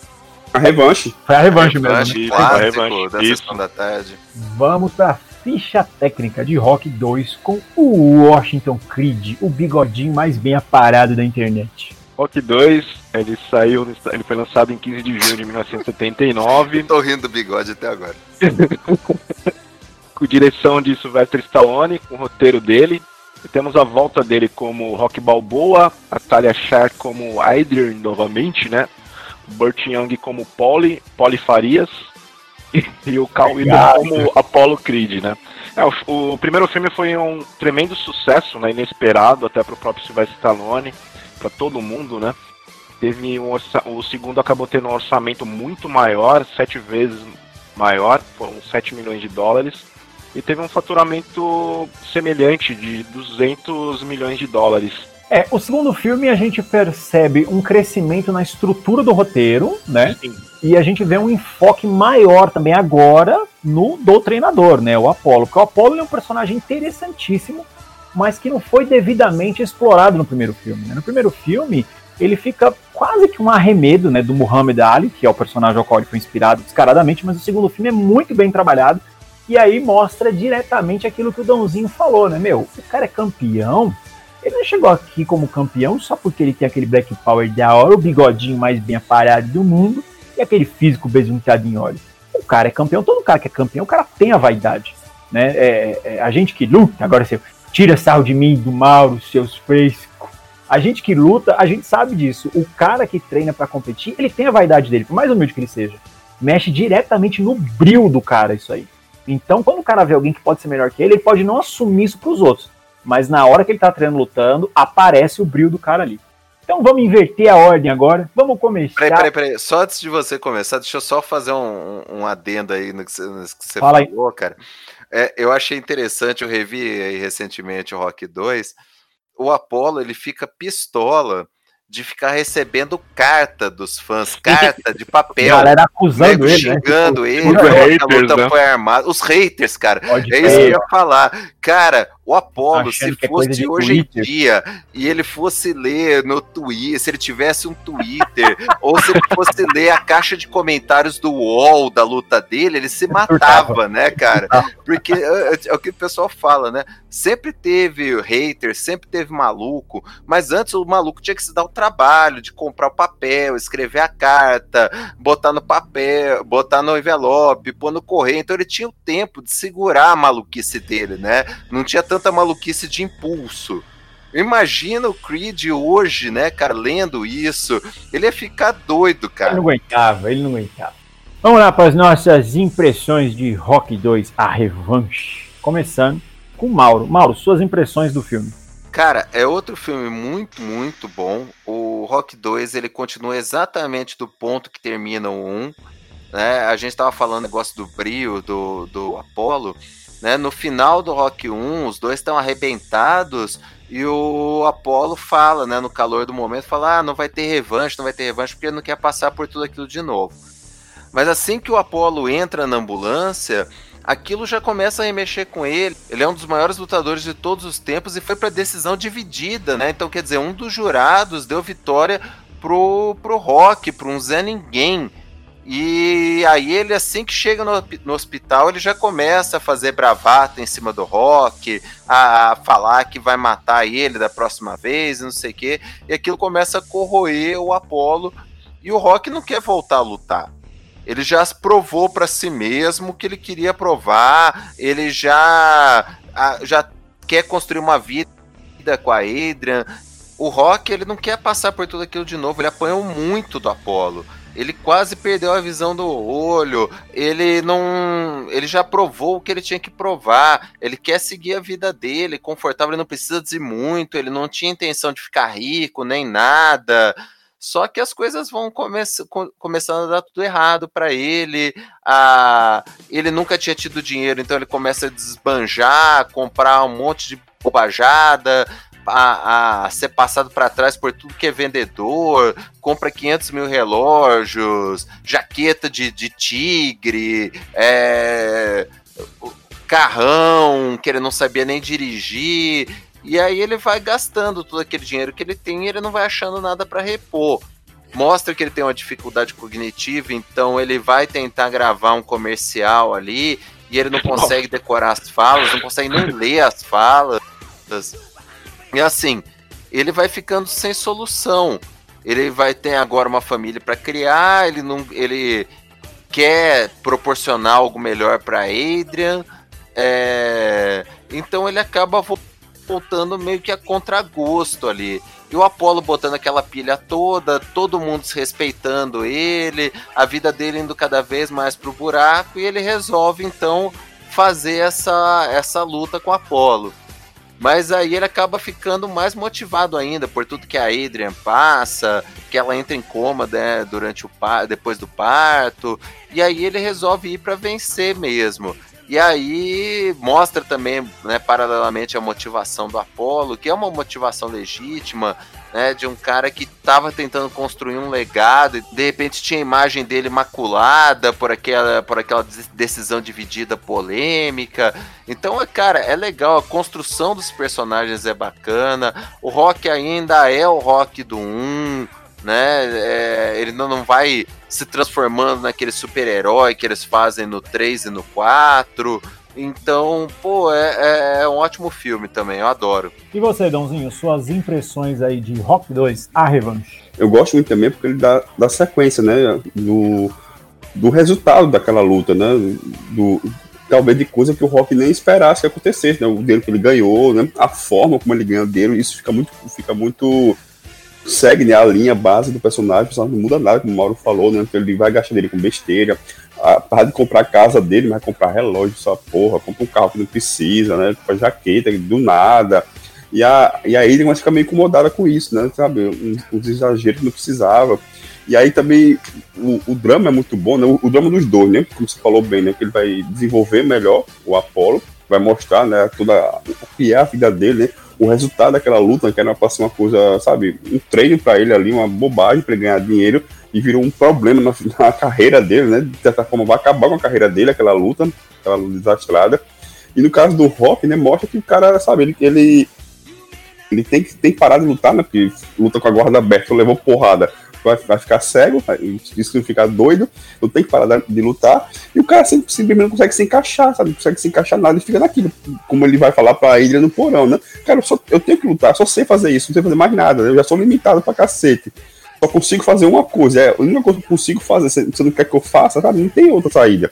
A revanche. Foi a revanche, mesmo. Revanche, Né? isso, Clássico revanche, da isso. sessão da tarde. Vamos pra ficha técnica de Rock 2 com o Washington Creed, o bigodinho mais bem aparado da internet. Rock 2, ele saiu, ele foi lançado em 15 de junho de 1979, Tô rindo do bigode até agora. <laughs> com direção de Sylvester Stallone, com o roteiro dele. E temos a volta dele como Rock Balboa, a Talia Shire como Adrian novamente, né? O Burt Young como Polly, Polly Farias. <laughs> E o Legal. como Apollo Creed, né? É, o, o primeiro filme foi um tremendo sucesso, né? Inesperado até para o próprio Sylvester Stallone, para todo mundo, né? Teve um. O segundo acabou tendo um orçamento muito maior, sete vezes maior, foram 7 milhões de dólares. E teve um faturamento semelhante de 200 milhões de dólares. É, o segundo filme a gente percebe um crescimento na estrutura do roteiro, né? Sim. E a gente vê um enfoque maior também agora no do treinador, né? O Apollo. Porque o Apollo é um personagem interessantíssimo, mas que não foi devidamente explorado no primeiro filme. né? No primeiro filme, ele fica quase que um arremedo né, do Muhammad Ali, que é o personagem ao qual ele foi inspirado descaradamente, mas o segundo filme é muito bem trabalhado. E aí mostra diretamente aquilo que o Dãozinho falou, né? Meu, o cara é campeão, ele não chegou aqui como campeão só porque ele tem aquele Black Power da hora, o bigodinho mais bem aparado do mundo e aquele físico besunteado em óleo. O cara é campeão, todo cara que é campeão, o cara tem a vaidade. Né? É, é, a gente que luta, agora você tira sarro de mim, do Mauro, seus frescos. A gente que luta, a gente sabe disso. O cara que treina pra competir, ele tem a vaidade dele, por mais humilde que ele seja. Mexe diretamente no bril do cara isso aí. Então, quando o cara vê alguém que pode ser melhor que ele, ele pode não assumir isso pros outros. Mas na hora que ele tá treinando lutando, aparece o brilho do cara ali. Então vamos inverter a ordem agora. Vamos começar. Peraí, peraí, peraí. Só antes de você começar, deixa eu só fazer um, um- adendo aí no que você, no que você Fala aí. falou, cara. É, eu achei interessante, eu revi aí recentemente o Rock 2. O Apollo, ele fica pistola de ficar recebendo carta dos fãs, <laughs> carta de papel. galera acusando nego ele, né? xingando ele, os que a haters, luta né? foi armada. Os haters, cara. Pode É isso que eu ia falar. Cara, o Apollo, Achando se é fosse de hoje em Twitter. dia e ele fosse ler no Twitter, se ele tivesse um Twitter, <laughs> ou se ele fosse ler a caixa de comentários do UOL da luta dele, ele se matava, né, cara? Porque é, é o que o pessoal fala, né? Sempre teve hater, sempre teve maluco, mas antes o maluco tinha que se dar o trabalho de comprar o papel, escrever a carta, botar no papel, botar no envelope, pôr no correio. Então ele tinha o tempo de segurar a maluquice dele, né? Não tinha tanta maluquice de impulso. Imagina o Creed hoje, né, cara, lendo isso. Ele ia ficar doido, Ele cara. não aguentava, ele não aguentava. Vamos lá para as nossas impressões de Rock 2, a revanche. Começando com Mauro. Mauro, suas impressões do filme. Cara, é outro filme muito, muito bom. O Rock 2, ele continua exatamente do ponto que termina o 1. Né? A gente tava falando negócio do brilho, do, do Apollo. Né? No final do Rock 1, os dois estão arrebentados e o Apollo fala, né, no calor do momento, fala, ah, não vai ter revanche, não vai ter revanche, porque ele não quer passar por tudo aquilo de novo. Mas assim que o Apollo entra na ambulância, aquilo já começa a remexer com ele. Ele é um dos maiores lutadores de todos os tempos e foi para decisão dividida, né? Então, quer dizer, um dos jurados deu vitória pro, pro Rock, pro um Zé Ninguém. E aí ele, assim que chega no, no hospital, ele já começa a fazer bravata em cima do Rock, a, a falar que vai matar ele da próxima vez, não sei o quê. E aquilo começa a corroer o Apollo. E o Rock não quer voltar a lutar. Ele já provou para si mesmo que ele queria provar, ele já, a- já quer construir uma vida com a Adrian. O Rock, ele não quer passar por tudo aquilo de novo, ele apanhou muito do Apollo. Ele quase perdeu a visão do olho. Ele não. Ele já provou o que ele tinha que provar. Ele quer seguir a vida dele, confortável, ele não precisa dizer muito. Ele não tinha intenção de ficar rico, nem nada. Só que as coisas vão come co- começando a dar tudo errado para ele. Ah, ele nunca tinha tido dinheiro, então ele começa a desbanjar, comprar um monte de bobajada, a, a ser passado para trás por tudo que é vendedor, compra 500 mil relógios, jaqueta de, de tigre, é, carrão que ele não sabia nem dirigir. E aí ele vai gastando todo aquele dinheiro que ele tem e ele não vai achando nada para repor. Mostra que ele tem uma dificuldade cognitiva, então ele vai tentar gravar um comercial ali e ele não <laughs> consegue decorar as falas, não consegue nem ler as falas. E assim, ele vai ficando sem solução. Ele vai ter agora uma família para criar, ele não ele quer proporcionar algo melhor para Adrian. É, então ele acaba voltando meio que a contragosto ali. E o Apolo botando aquela pilha toda, todo mundo desrespeitando ele, a vida dele indo cada vez mais pro buraco, e ele resolve então fazer essa, essa luta com o Apolo. Mas aí ele acaba ficando mais motivado ainda por tudo que a Adrian passa, que ela entra em coma né, durante o depois do parto, e aí ele resolve ir para vencer mesmo. E aí mostra também, né, paralelamente, a motivação do Apolo, que é uma motivação legítima, né, de um cara que estava tentando construir um legado e de repente tinha a imagem dele maculada por aquela, por aquela decisão dividida polêmica. Então, cara, é legal, a construção dos personagens é bacana, o Rock ainda é o Rock do 1, né? É, ele não vai se transformando naquele super-herói que eles fazem no 3 e no 4. Então, pô, é, é, é, um ótimo filme também, eu adoro. E você, Dãozinho, suas impressões aí de Rock 2, A Revanche? Eu gosto muito também porque ele dá, dá sequência, né, do, do resultado daquela luta, né, do, talvez de coisa que o Rock nem esperasse que acontecesse, né, o dele que ele ganhou, né, a forma como ele ganhou dele, isso fica muito, fica muito segue né, a linha base do personagem, não muda nada, como o Mauro falou, né? Ele vai gastar dele com besteira. A parte de comprar a casa dele, vai comprar relógio, só porra, compra um carro que não precisa, né? Compra jaqueta do nada. E a, e a Aiden fica meio incomodada com isso, né? Sabe? Uns, uns exageros que não precisava. E aí também o, o drama é muito bom, né? O, o, drama dos dois, né? Como você falou bem, né? Que ele vai desenvolver melhor o Apollo, vai mostrar, né? Toda o que é a vida dele, né? o resultado daquela luta, que era pra ser uma coisa, sabe, um treino para ele ali, uma bobagem para ganhar dinheiro, e virou um problema na, <laughs> na, carreira dele, né? De certa forma, vai acabar com a carreira dele, aquela luta, aquela luta desastrada. E no caso do Rock, né, mostra que o cara, sabe, ele, ele, ele tem, que, tem que parar de lutar, né? Porque luta com a guarda aberta, levou porrada vai, vai ficar cego, isso não ficar doido, não tem que parar de lutar, e o cara simplesmente não consegue se encaixar, sabe? Não consegue se encaixar nada e fica naquilo. Como ele vai falar pra Ilha no porão, né? Cara, eu, só, eu tenho que lutar, só sei fazer isso, não sei fazer mais nada, eu já sou limitado pra cacete. Só consigo fazer uma coisa, é a única coisa que eu consigo fazer, você não quer que eu faça, sabe? Não tem outra saída.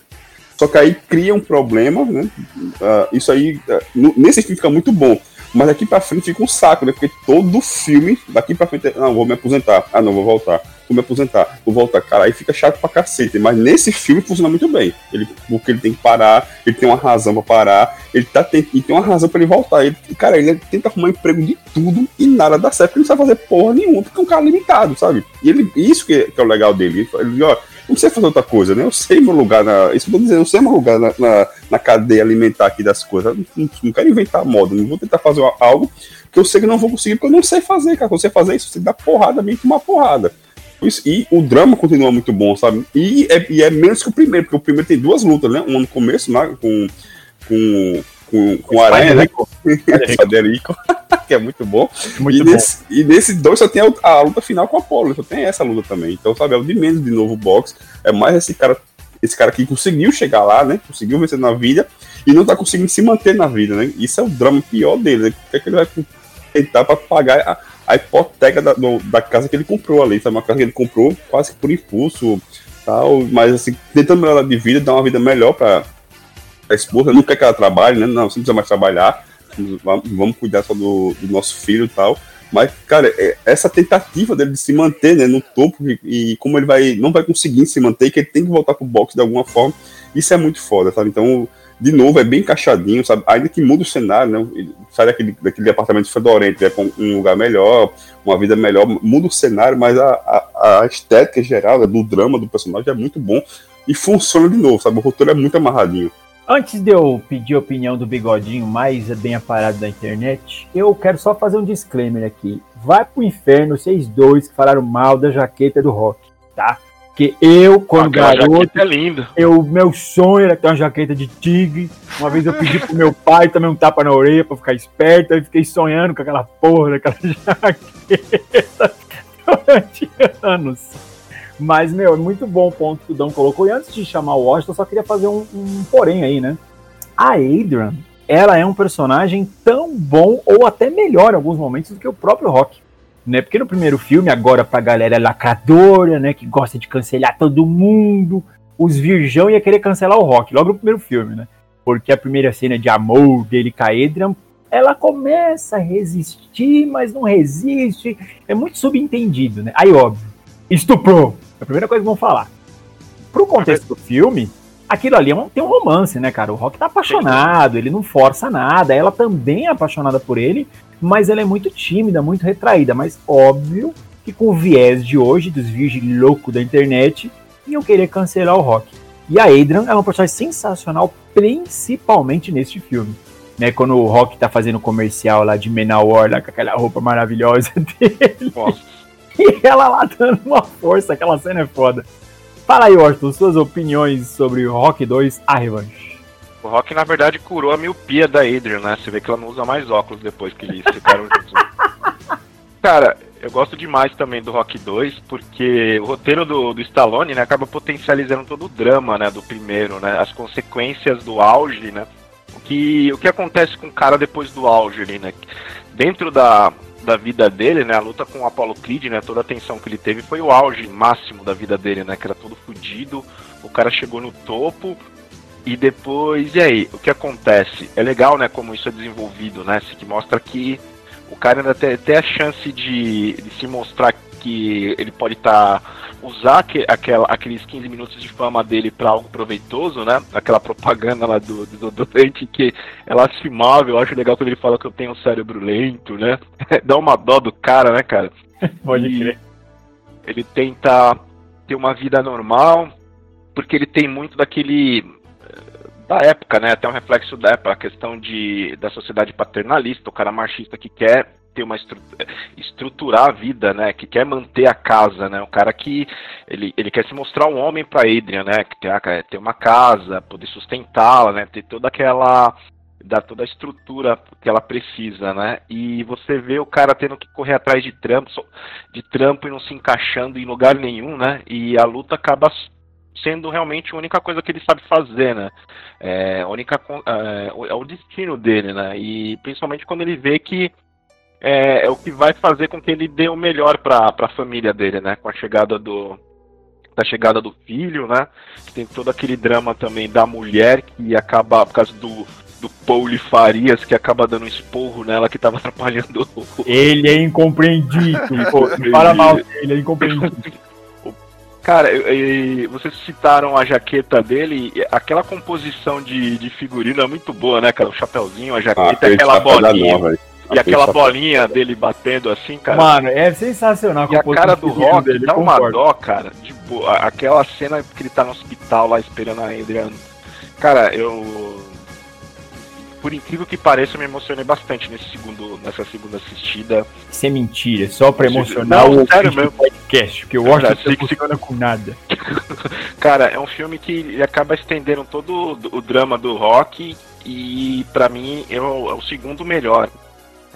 Só que aí cria um problema, né? Uh, isso aí, uh, nesse filme fica muito bom mas daqui pra frente fica um saco, né? Porque todo filme, daqui pra frente, não, vou me aposentar. Ah, não, vou voltar. Vou me aposentar. Vou voltar. Cara, aí fica chato pra cacete. Mas nesse filme funciona muito bem. Ele, porque ele tem que parar, ele tem uma razão pra parar, ele, tá, tem, tem uma razão pra ele voltar. Ele, cara, ele tenta arrumar emprego de tudo e nada dá certo, porque ele não sabe fazer porra nenhuma, porque é um cara limitado, sabe? E ele, isso que é, que é o legal dele. Ele, ó, não sei fazer outra coisa, né? Eu sei meu lugar na. Isso que eu tô dizendo, eu sei meu lugar na, na, na cadeia alimentar aqui das coisas. Não, não, quero inventar moda, não vou tentar fazer algo que eu sei que não vou conseguir, porque eu não sei fazer, cara. Quando você fazer isso, você dá porrada, meio que uma porrada. Isso, e o drama continua muito bom, sabe? E é, e é menos que o primeiro, porque o primeiro tem duas lutas, né? Uma no começo, né? Com, com com, com o Aranha, né? Federico, <laughs> que é muito bom. Muito e, bom. Nesse, e nesse dois só tem a, a, luta final com o Apollo, só tem essa luta também. Então, sabe, é o de menos de novo box. É mais esse cara, esse cara que conseguiu chegar lá, né? Conseguiu vencer na vida e não tá conseguindo se manter na vida, né? Isso é o drama pior dele, né? O que é que ele vai tentar para pagar a, a hipoteca da, do, da casa que ele comprou ali, sabe? Uma casa que ele comprou quase que por impulso, tal, mas assim, tentando melhorar de vida, dar uma vida melhor para a esposa não quer que ela trabalhe, né? Não, você não precisa mais trabalhar, vamos cuidar só do, do nosso filho e tal. Mas, cara, é, essa tentativa dele de se manter né, no topo e, e, como ele vai não vai conseguir se manter, que ele tem que voltar pro boxe de alguma forma, isso é muito foda, sabe? Então, de novo, é bem encaixadinho, sabe? Ainda que muda o cenário, né? Sai daquele, daquele apartamento fedorento, vai para um lugar melhor, uma vida melhor, muda o cenário, mas a, a, a estética geral né, do drama do personagem é muito bom e funciona de novo, sabe? O roteiro é muito amarradinho. Antes de eu pedir a opinião do bigodinho mais bem aparado da internet, eu quero só fazer um disclaimer aqui. Vai pro inferno vocês dois que falaram mal da jaqueta do rock, tá? Que eu, quando garoto, é linda. eu, meu sonho era ter uma jaqueta de tigre. Uma vez eu pedi pro meu pai também um tapa na orelha pra ficar esperto. Aí fiquei sonhando com aquela porra daquela <laughs> jaqueta durante anos. Mas, meu, é muito bom o ponto que o Dão colocou. E antes de chamar o Washington, eu só queria fazer um, um porém aí, né? A Adrian, ela é um personagem tão bom ou até melhor em alguns momentos do que o próprio Rock. Né? Porque no primeiro filme, agora pra galera lacradora, né? Que gosta de cancelar todo mundo, os virgão ia querer cancelar o Rock, logo no primeiro filme, né? Porque a primeira cena de amor dele com a Adrian, ela começa a resistir, mas não resiste. É muito subentendido, né? Aí, óbvio, estuprou. É a primeira coisa que vão falar. Pro contexto do filme, aquilo ali é um- tem um romance, né, cara? O Rock tá apaixonado, ele não força nada. Ela também é apaixonada por ele, mas ela é muito tímida, muito retraída. Mas óbvio que com o viés de hoje, dos virgem louco da internet, iam querer cancelar o Rock. E a Adrian é uma personagem sensacional, principalmente neste filme. Né, quando o Rock tá fazendo comercial lá de Menawar, lá com aquela roupa maravilhosa <laughs> dele. Nossa. E ela lá dando uma força, aquela cena é foda. Fala aí, Orton, suas opiniões sobre Rock 2, a revanche. O Rock, na verdade, curou a miopia da Adrian, né? Você vê que ela não usa mais óculos depois que eles ficaram juntos. <laughs> Cara, eu gosto demais também do Rock 2, porque o roteiro do, do Stallone, né, acaba potencializando todo o drama, né, do primeiro, né? As consequências do auge, né? O que, o que acontece com o cara depois do auge ali, né? Dentro da, da vida dele, né? A luta com o Apollo Creed, né? Toda a tensão que ele teve foi o auge máximo da vida dele, né? Que era todo fudido. O cara chegou no topo. E depois, e aí? O que acontece? É legal, né? Como isso é desenvolvido, né? Que mostra que o cara ainda tem, tem a chance de, de se mostrar que ele pode estar. usar que, aquela, aqueles 15 minutos de fama dele para algo proveitoso, né? Aquela propaganda lá do desodorante que é lastimável. Eu acho legal quando ele fala que eu tenho um cérebro lento, né? <laughs> Dá uma dó do cara, né, cara? <laughs> Pode E crer. Ele tenta ter uma vida normal, porque ele tem muito daquele da época, né? Até um reflexo da época, a questão de da sociedade paternalista, o cara machista que quer ter uma estru estruturar a vida, né? Que quer manter a casa, né? O cara que ele, ele quer se mostrar um homem para Adrian, né? Que a- ter uma casa, poder sustentá-la, né? Ter toda aquela dar toda a estrutura que ela precisa, né? E você vê o cara tendo que correr atrás de trampo, de trampo e não se encaixando em lugar nenhum, né? E a luta acaba sendo realmente a única coisa que ele sabe fazer, né? É, a única é, o- é o destino dele, né? E principalmente quando ele vê que é, é o que vai fazer com que ele dê o melhor para a família dele, né? Com a chegada do da chegada do filho, né? Que tem todo aquele drama também da mulher que acaba por causa do do Pauli Farias que acaba dando um esporro nela que tava <laughs> atrapalhando o, Ele é incompreendido. pô, <laughs> fala mal dele, ele é incompreendido. Cara, eu- e vocês citaram a jaqueta dele, aquela composição de, de figurino é muito boa, né, cara? O chapeuzinho, a Ah, jaqueta, aquele aquela bolinha. E aquela bolinha dele batendo assim, cara. Mano, é sensacional. e a cara do Rock dele, dá uma dó, cara. De boa. Aquela cena que ele tá no hospital lá esperando a Adriana. Cara, eu. Por incrível que pareça, eu me emocionei bastante nesse segundo, nessa segunda assistida. Isso é mentira, é só pra emocionar Não, o sério mesmo. podcast, porque o É Washington não se- funciona com nada. <laughs> Cara, é um filme que ele acaba estendendo todo o- drama do rock e pra mim é o, é o segundo melhor.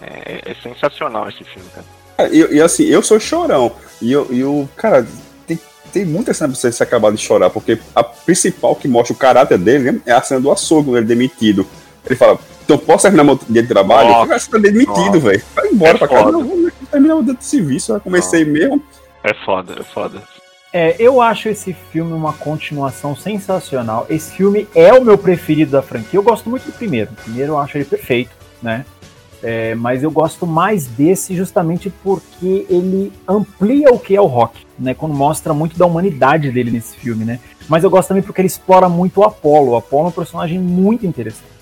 É, é sensacional esse filme, cara. Cara, E, e assim, eu sou chorão. E eu, e eu cara, tem, tem muita cena pra você se acabar de chorar, porque a principal que mostra o caráter dele é a cena do açougue, ele é demitido. Ele fala, então posso terminar meu dia de trabalho? Nossa. Cara, você tá demitido, velho. Vai embora É pra casa. foda. Não, vou terminar o dia de serviço, eu comecei mesmo. É foda, é foda. É, eu acho esse filme uma continuação sensacional. Esse filme é o meu preferido da franquia. Eu gosto muito do primeiro. O primeiro eu acho ele perfeito, né? É, mas eu gosto mais desse justamente porque ele amplia o que é o rock, né? Quando mostra muito da humanidade dele nesse filme, né? Mas eu gosto também porque ele explora muito o Apollo. O Apollo é um personagem muito interessante.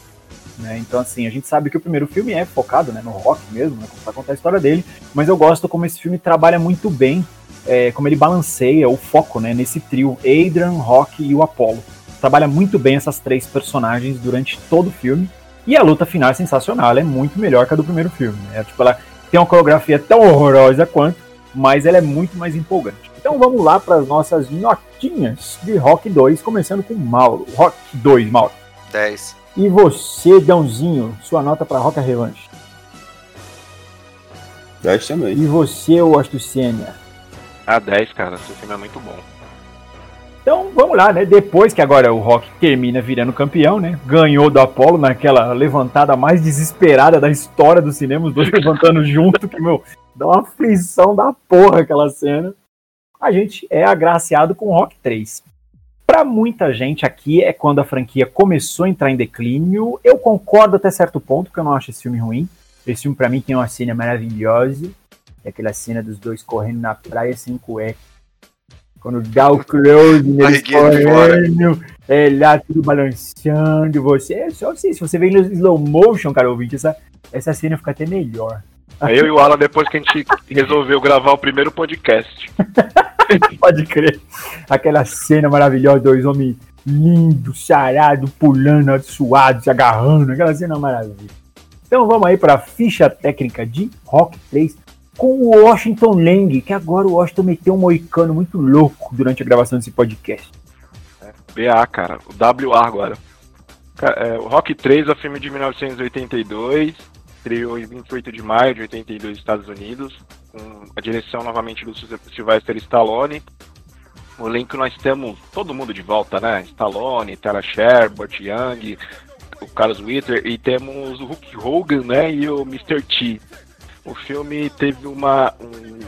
Né? Então, assim, a gente sabe que o primeiro filme é focado né, no rock mesmo, né, como contar a história dele, mas eu gosto como esse filme trabalha muito bem é, como ele balanceia o foco né, nesse trio, Adrian, Rock e o Apollo. Trabalha muito bem essas três personagens durante todo o filme. E a luta final é sensacional, ela é muito melhor que a do primeiro filme. Né? Tipo, ela tem uma coreografia tão horrorosa quanto, mas ela é muito mais empolgante. Então vamos lá para as nossas notinhas de Rock 2, começando com Mauro. Rock 2, Mauro. 10. E você, Dãozinho, sua nota para Rock a Revanche. 10 também. E você, Washington Senna. A 10, cara, esse filme é muito bom. Então vamos lá, né? Depois que agora o Rock termina virando campeão, né? Ganhou do Apollo naquela levantada mais desesperada da história do cinema, os dois <laughs> levantando junto, que, meu, dá uma aflição da porra aquela cena. A gente é agraciado com o Rock 3. Para muita gente aqui é quando a franquia começou a entrar em declínio. Eu concordo até certo ponto, porque eu não acho esse filme ruim. Esse filme para mim tem uma cena maravilhosa. É aquela cena dos dois correndo na praia sem cueca. Quando dá o close neles correndo, é lá tudo balançando. Você, é só assim, se você vê em slow motion, cara, ouvinte, essa, essa cena fica até melhor. Eu e o Alan, depois que a gente resolveu gravar o primeiro podcast. <laughs> Pode crer. Aquela cena maravilhosa, dois homens lindos, sarados, pulando, suados, se agarrando. Aquela cena maravilhosa. Então vamos aí para a ficha técnica de Rock 3 com o Washington Lang, que agora o Washington meteu um moicano muito louco durante a gravação desse podcast. BA, cara. O WA agora. É, o Rock 3 é um filme de 1982. Estreou em 28 de maio de 82 nos Estados Unidos. Com a direção novamente do Sylvester Stallone. O elenco nós temos todo mundo de volta, né? Stallone, Tara Sher, Burt Young, o Carlos Witter. E temos o Hulk Hogan, né? E o Mr. T. O filme teve uma, um-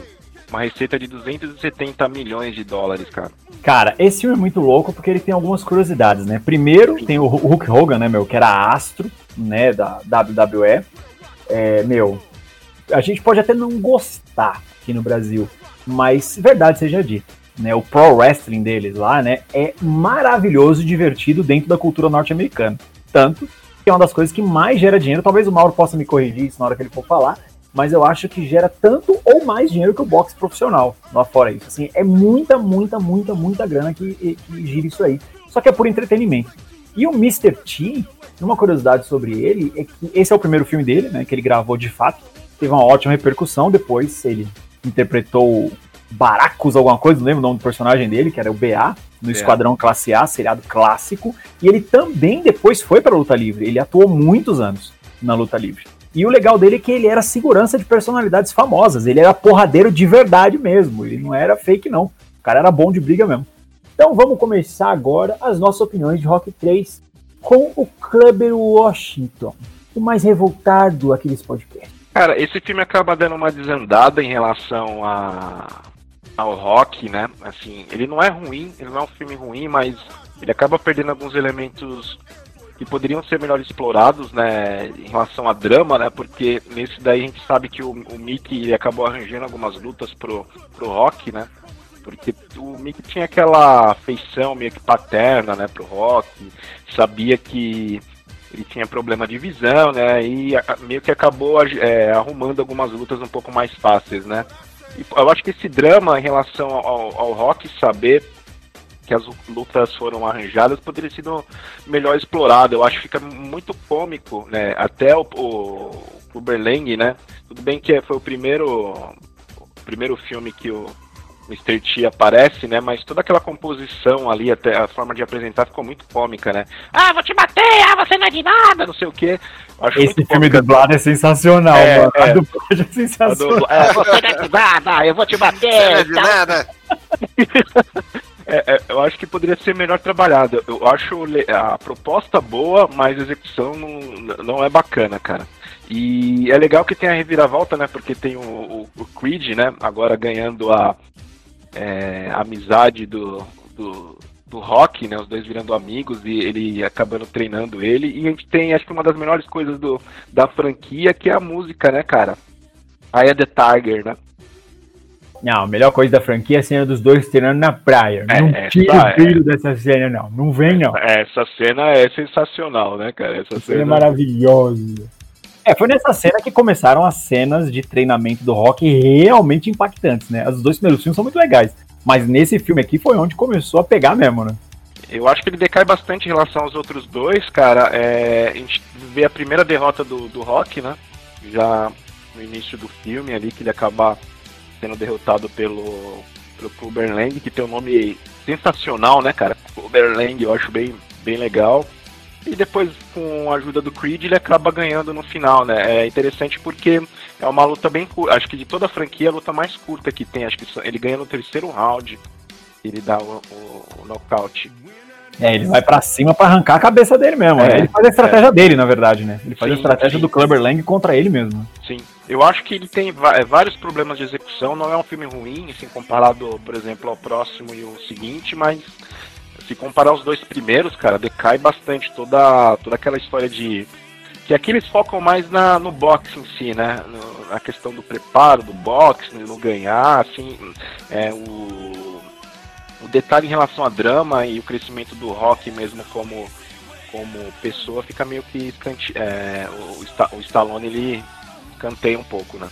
uma receita de 270 milhões de dólares, cara. Cara, esse filme é muito louco porque ele tem algumas curiosidades, né? Primeiro, tem o Hulk Hogan, né, meu, que era astro, né, da WWE. É, meu, a gente pode até não gostar aqui no Brasil, mas verdade seja dita, né? O pro wrestling deles lá, né, é maravilhoso e divertido dentro da cultura norte-americana. Tanto que é uma das coisas que mais gera dinheiro. Talvez o Mauro possa me corrigir isso na hora que ele for falar, mas eu acho que gera tanto ou mais dinheiro que o boxe profissional lá fora isso. Assim, é muita, muita, muita, muita grana que, que gira isso aí. Só que é por entretenimento. E o Mr. T, uma curiosidade sobre ele é que esse é o primeiro filme dele, né, que ele gravou de fato. Teve uma ótima repercussão. Depois ele interpretou Baracus, alguma coisa, não lembro o nome do personagem dele, que era o BA, no Esquadrão Classe A, seriado clássico. E ele também depois foi para a luta livre. Ele atuou muitos anos na luta livre. E o legal dele é que ele era segurança de personalidades famosas. Ele era porradeiro de verdade mesmo. Ele não era fake, não. O cara era bom de briga mesmo. Então vamos começar agora as nossas opiniões de Rock 3 com o Clubber Washington, o mais revoltado aqui desse podcast. Cara, esse filme acaba dando uma desandada em relação a, ao rock, né? Assim, ele não é ruim, ele não é um filme ruim, mas ele acaba perdendo alguns elementos que poderiam ser melhor explorados, né? Em relação a drama, né? Porque nesse daí a gente sabe que o, o Mickey acabou arranjando algumas lutas pro, pro rock, né? Porque o Mickey tinha aquela feição meio que paterna, né, pro rock, sabia que ele tinha problema de visão, né? E meio que acabou é, arrumando algumas lutas um pouco mais fáceis, né? E eu acho que esse drama em relação ao, ao rock saber que as lutas foram arranjadas poderia ter sido melhor explorado. Eu acho que fica muito cômico, né? Até o, o, o né? Tudo bem que foi o primeiro, o primeiro filme que o Mr. T aparece, né? Mas toda aquela composição ali, até a forma de apresentar ficou muito cômica, né? Ah, vou te bater! Ah, você não é de nada! Não sei o quê. Acho Esse muito filme dublado é sensacional, É, mano. A é. dublagem é A sensacional. dubla- é, você não é de nada! Eu vou te Não é bater! de nada. <laughs> É, é, eu acho que poderia ser melhor trabalhado. Eu acho a proposta boa, mas a execução não, não é bacana, cara. E é legal que tem a reviravolta, né? Porque tem o, o, o Creed, né? Agora ganhando a, é, amizade do, do, do Rock, né? Os dois virando amigos e ele acabando treinando ele. E a gente tem, acho que uma das melhores coisas do, da franquia, que é a música, né, cara? Aí é The Tiger, né? Não, a melhor coisa da franquia é a cena dos dois treinando na praia. É, não essa tira é. o brilho dessa cena, não. Não vem, não. Essa cena é sensacional, né, cara? Essa Essa cena é maravilhosa. É, foi nessa cena que começaram as cenas de treinamento do rock realmente impactantes, né? Os dois primeiros filmes são muito legais. Mas nesse filme aqui foi onde começou a pegar mesmo, né? Eu acho que ele decai bastante em relação aos outros dois, cara. É, a gente vê a primeira derrota do, do Rock, né? Já no início do filme ali, que ele acaba sendo derrotado pelo, pelo Clubber que tem um nome sensacional, né, cara? Clubber eu acho bem, bem legal. E depois, com a ajuda do Creed, ele acaba ganhando no final, né? É interessante porque é uma luta bem curta. Acho que de toda a franquia, a luta mais curta que tem. Acho que ele ganha no terceiro round. Ele dá o, o, o nocaute. É, ele vai para cima para arrancar a cabeça dele mesmo. É, né? Ele faz a estratégia é. dele, na verdade, né? Ele faz sim, a estratégia sim, do Clubber Lang contra ele mesmo. Sim. Eu acho que ele tem é, vários problemas de execução. Não é um filme ruim, assim, comparado, por exemplo, ao próximo e o seguinte, mas se comparar os dois primeiros, cara, decai bastante toda, toda aquela história de. Que aqui eles focam mais na, no boxe em si, né? No, na questão do preparo do boxe, no ganhar, assim. É, o, o detalhe em relação a drama e o crescimento do rock mesmo como, como pessoa fica meio que é, o, o Stallone ele canteia um pouco, né?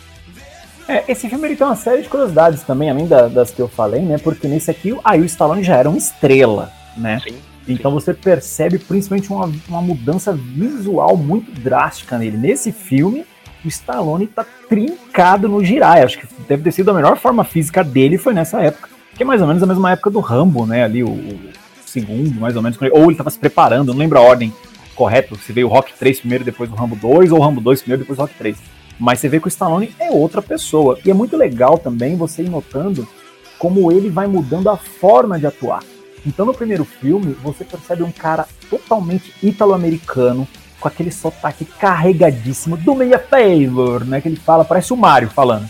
É, esse filme ele tem uma série de curiosidades também, além da, das que eu falei, né? Porque nesse aqui, aí o Stallone já era uma estrela né? Sim, então sim. você percebe principalmente uma, uma mudança visual muito drástica nele. Nesse filme, o Stallone tá trincado no girai. Acho que deve ter sido a melhor forma física dele foi nessa época. Que é mais ou menos a mesma época do Rambo, né? Ali, o, o segundo, mais ou menos. Ou ele tava se preparando, não lembro a ordem correta, se veio o Rock 3 primeiro, depois o Rambo 2, ou o Rambo 2 primeiro, depois o Rock 3. Mas você vê que o Stallone é outra pessoa. E é muito legal também você ir notando como ele vai mudando a forma de atuar. Então no primeiro filme, você percebe um cara totalmente italo-americano, com aquele sotaque carregadíssimo do meia favor, né? Que ele fala, parece o Mario falando.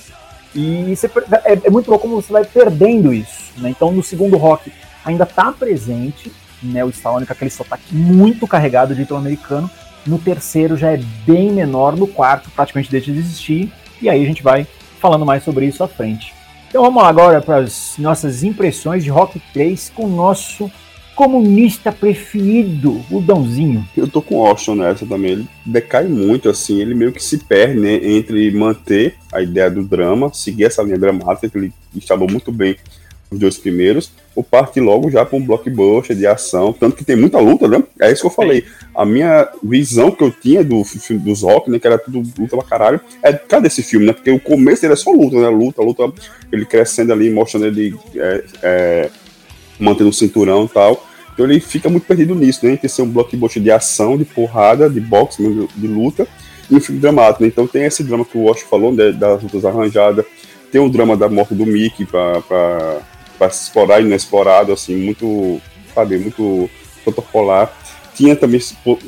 E você, é, é, muito louco como você vai perdendo isso, né? Então no segundo rock ainda tá presente, né? O Stallone com aquele sotaque muito carregado de italo-americano. No terceiro já é bem menor, no quarto praticamente deixa de existir. E aí a gente vai falando mais sobre isso à frente. Então vamos agora para as nossas impressões de Rock 3 com o nosso comunista preferido, o Dãozinho. Eu tô com o Austin nessa também. Ele decai muito, assim, ele meio que se perde né, entre manter a ideia do drama, seguir essa linha dramática que ele instalou muito bem os dois primeiros, ou parte logo já para um blockbuster de ação, tanto que tem muita luta, né? É isso que eu falei. A minha visão que eu tinha do filme dos rock, né, que era tudo luta pra caralho, é cadê esse filme, né? Porque o começo dele é só luta, né? Luta, luta, ele crescendo ali, mostrando ele é, é, mantendo o cinturão e tal. Então ele fica muito perdido nisso, né? Entre ser um blockbuster de ação, de porrada, de boxe, de luta, e um filme dramático. Né? Então tem esse drama que o Wash falou, né, das lutas arranjadas, tem o drama da morte do Mickey pra para explorar inexplorado, assim, muito, sabe, muito protocolar. Tinha também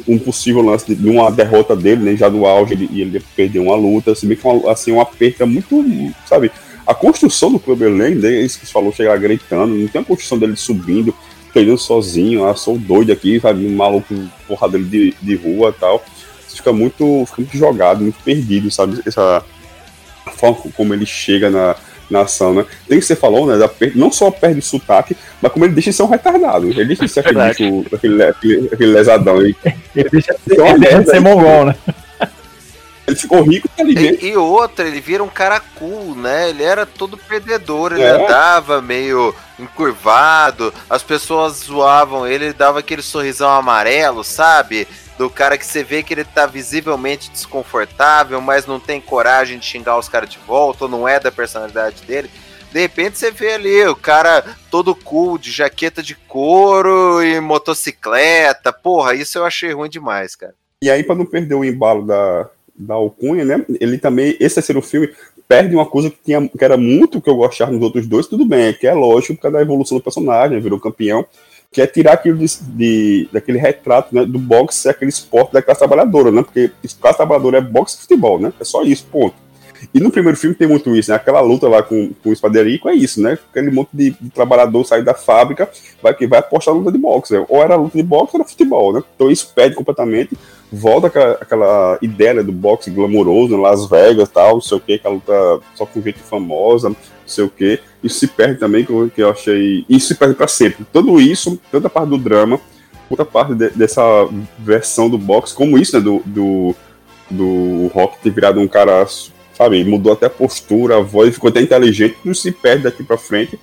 um possível lance de uma derrota dele, né, já no auge, ele, ele perdeu uma luta, se bem que uma, assim, uma perca muito, sabe, a construção do Clube Lang, né, isso que você falou, chegar gritando, não tem a construção dele subindo, treinando sozinho, ah, sou doido aqui, sabe, um maluco, porra dele de, de rua tal. Você fica muito, fica muito jogado, muito perdido, sabe, essa forma como ele chega na, na ação, né? Tem que você falou, né? Da, não só perde o sotaque, mas como ele deixa de ser um retardado. Ele deixa de ser aquele, bicho, aquele, aquele, aquele lesadão. Ele, ele deixa de ser, ele deixa de ser mongol, né? Ele ficou rico tá e, e outra, ele vira um cara cool, né? Ele era todo perdedor, ele é. andava meio encurvado, as pessoas zoavam ele, ele dava aquele sorrisão amarelo, sabe? Do cara que você vê que ele tá visivelmente desconfortável, mas não tem coragem de xingar os caras de volta, ou não é da personalidade dele. De repente você vê ali o cara todo cool, de jaqueta de couro e motocicleta. Porra, isso eu achei ruim demais, cara. E aí, para não perder o embalo da, da alcunha, né? Ele também, esse terceiro filme, perde uma coisa que, tinha, que era muito que eu gostava nos outros dois, tudo bem, que é lógico, por causa da evolução do personagem, virou campeão que é tirar aquilo de, de daquele retrato né, do boxe aquele esporte da classe trabalhadora, né? Porque classe trabalhadora é boxe e futebol, né? É só isso, ponto. E no primeiro filme tem muito isso, né? Aquela luta lá com, com o espaderico é isso, né? Aquele monte de, de trabalhador sair da fábrica, vai que vai apostar na luta de boxe. Né? Ou era luta de boxe ou era futebol, né? Então isso perde completamente. Volta aquela, aquela ideia né, do boxe glamouroso, em Las Vegas tal, não sei o que, aquela luta só com gente famosa, não sei o que. Isso se perde também, que eu achei. Isso se perde para sempre. Tudo isso, toda a parte do drama, outra parte de, dessa versão do boxe, como isso, né? Do, do, do Rock ter virado um cara sabe? Mudou até a postura, a voz, ficou até inteligente, não se perde daqui para frente.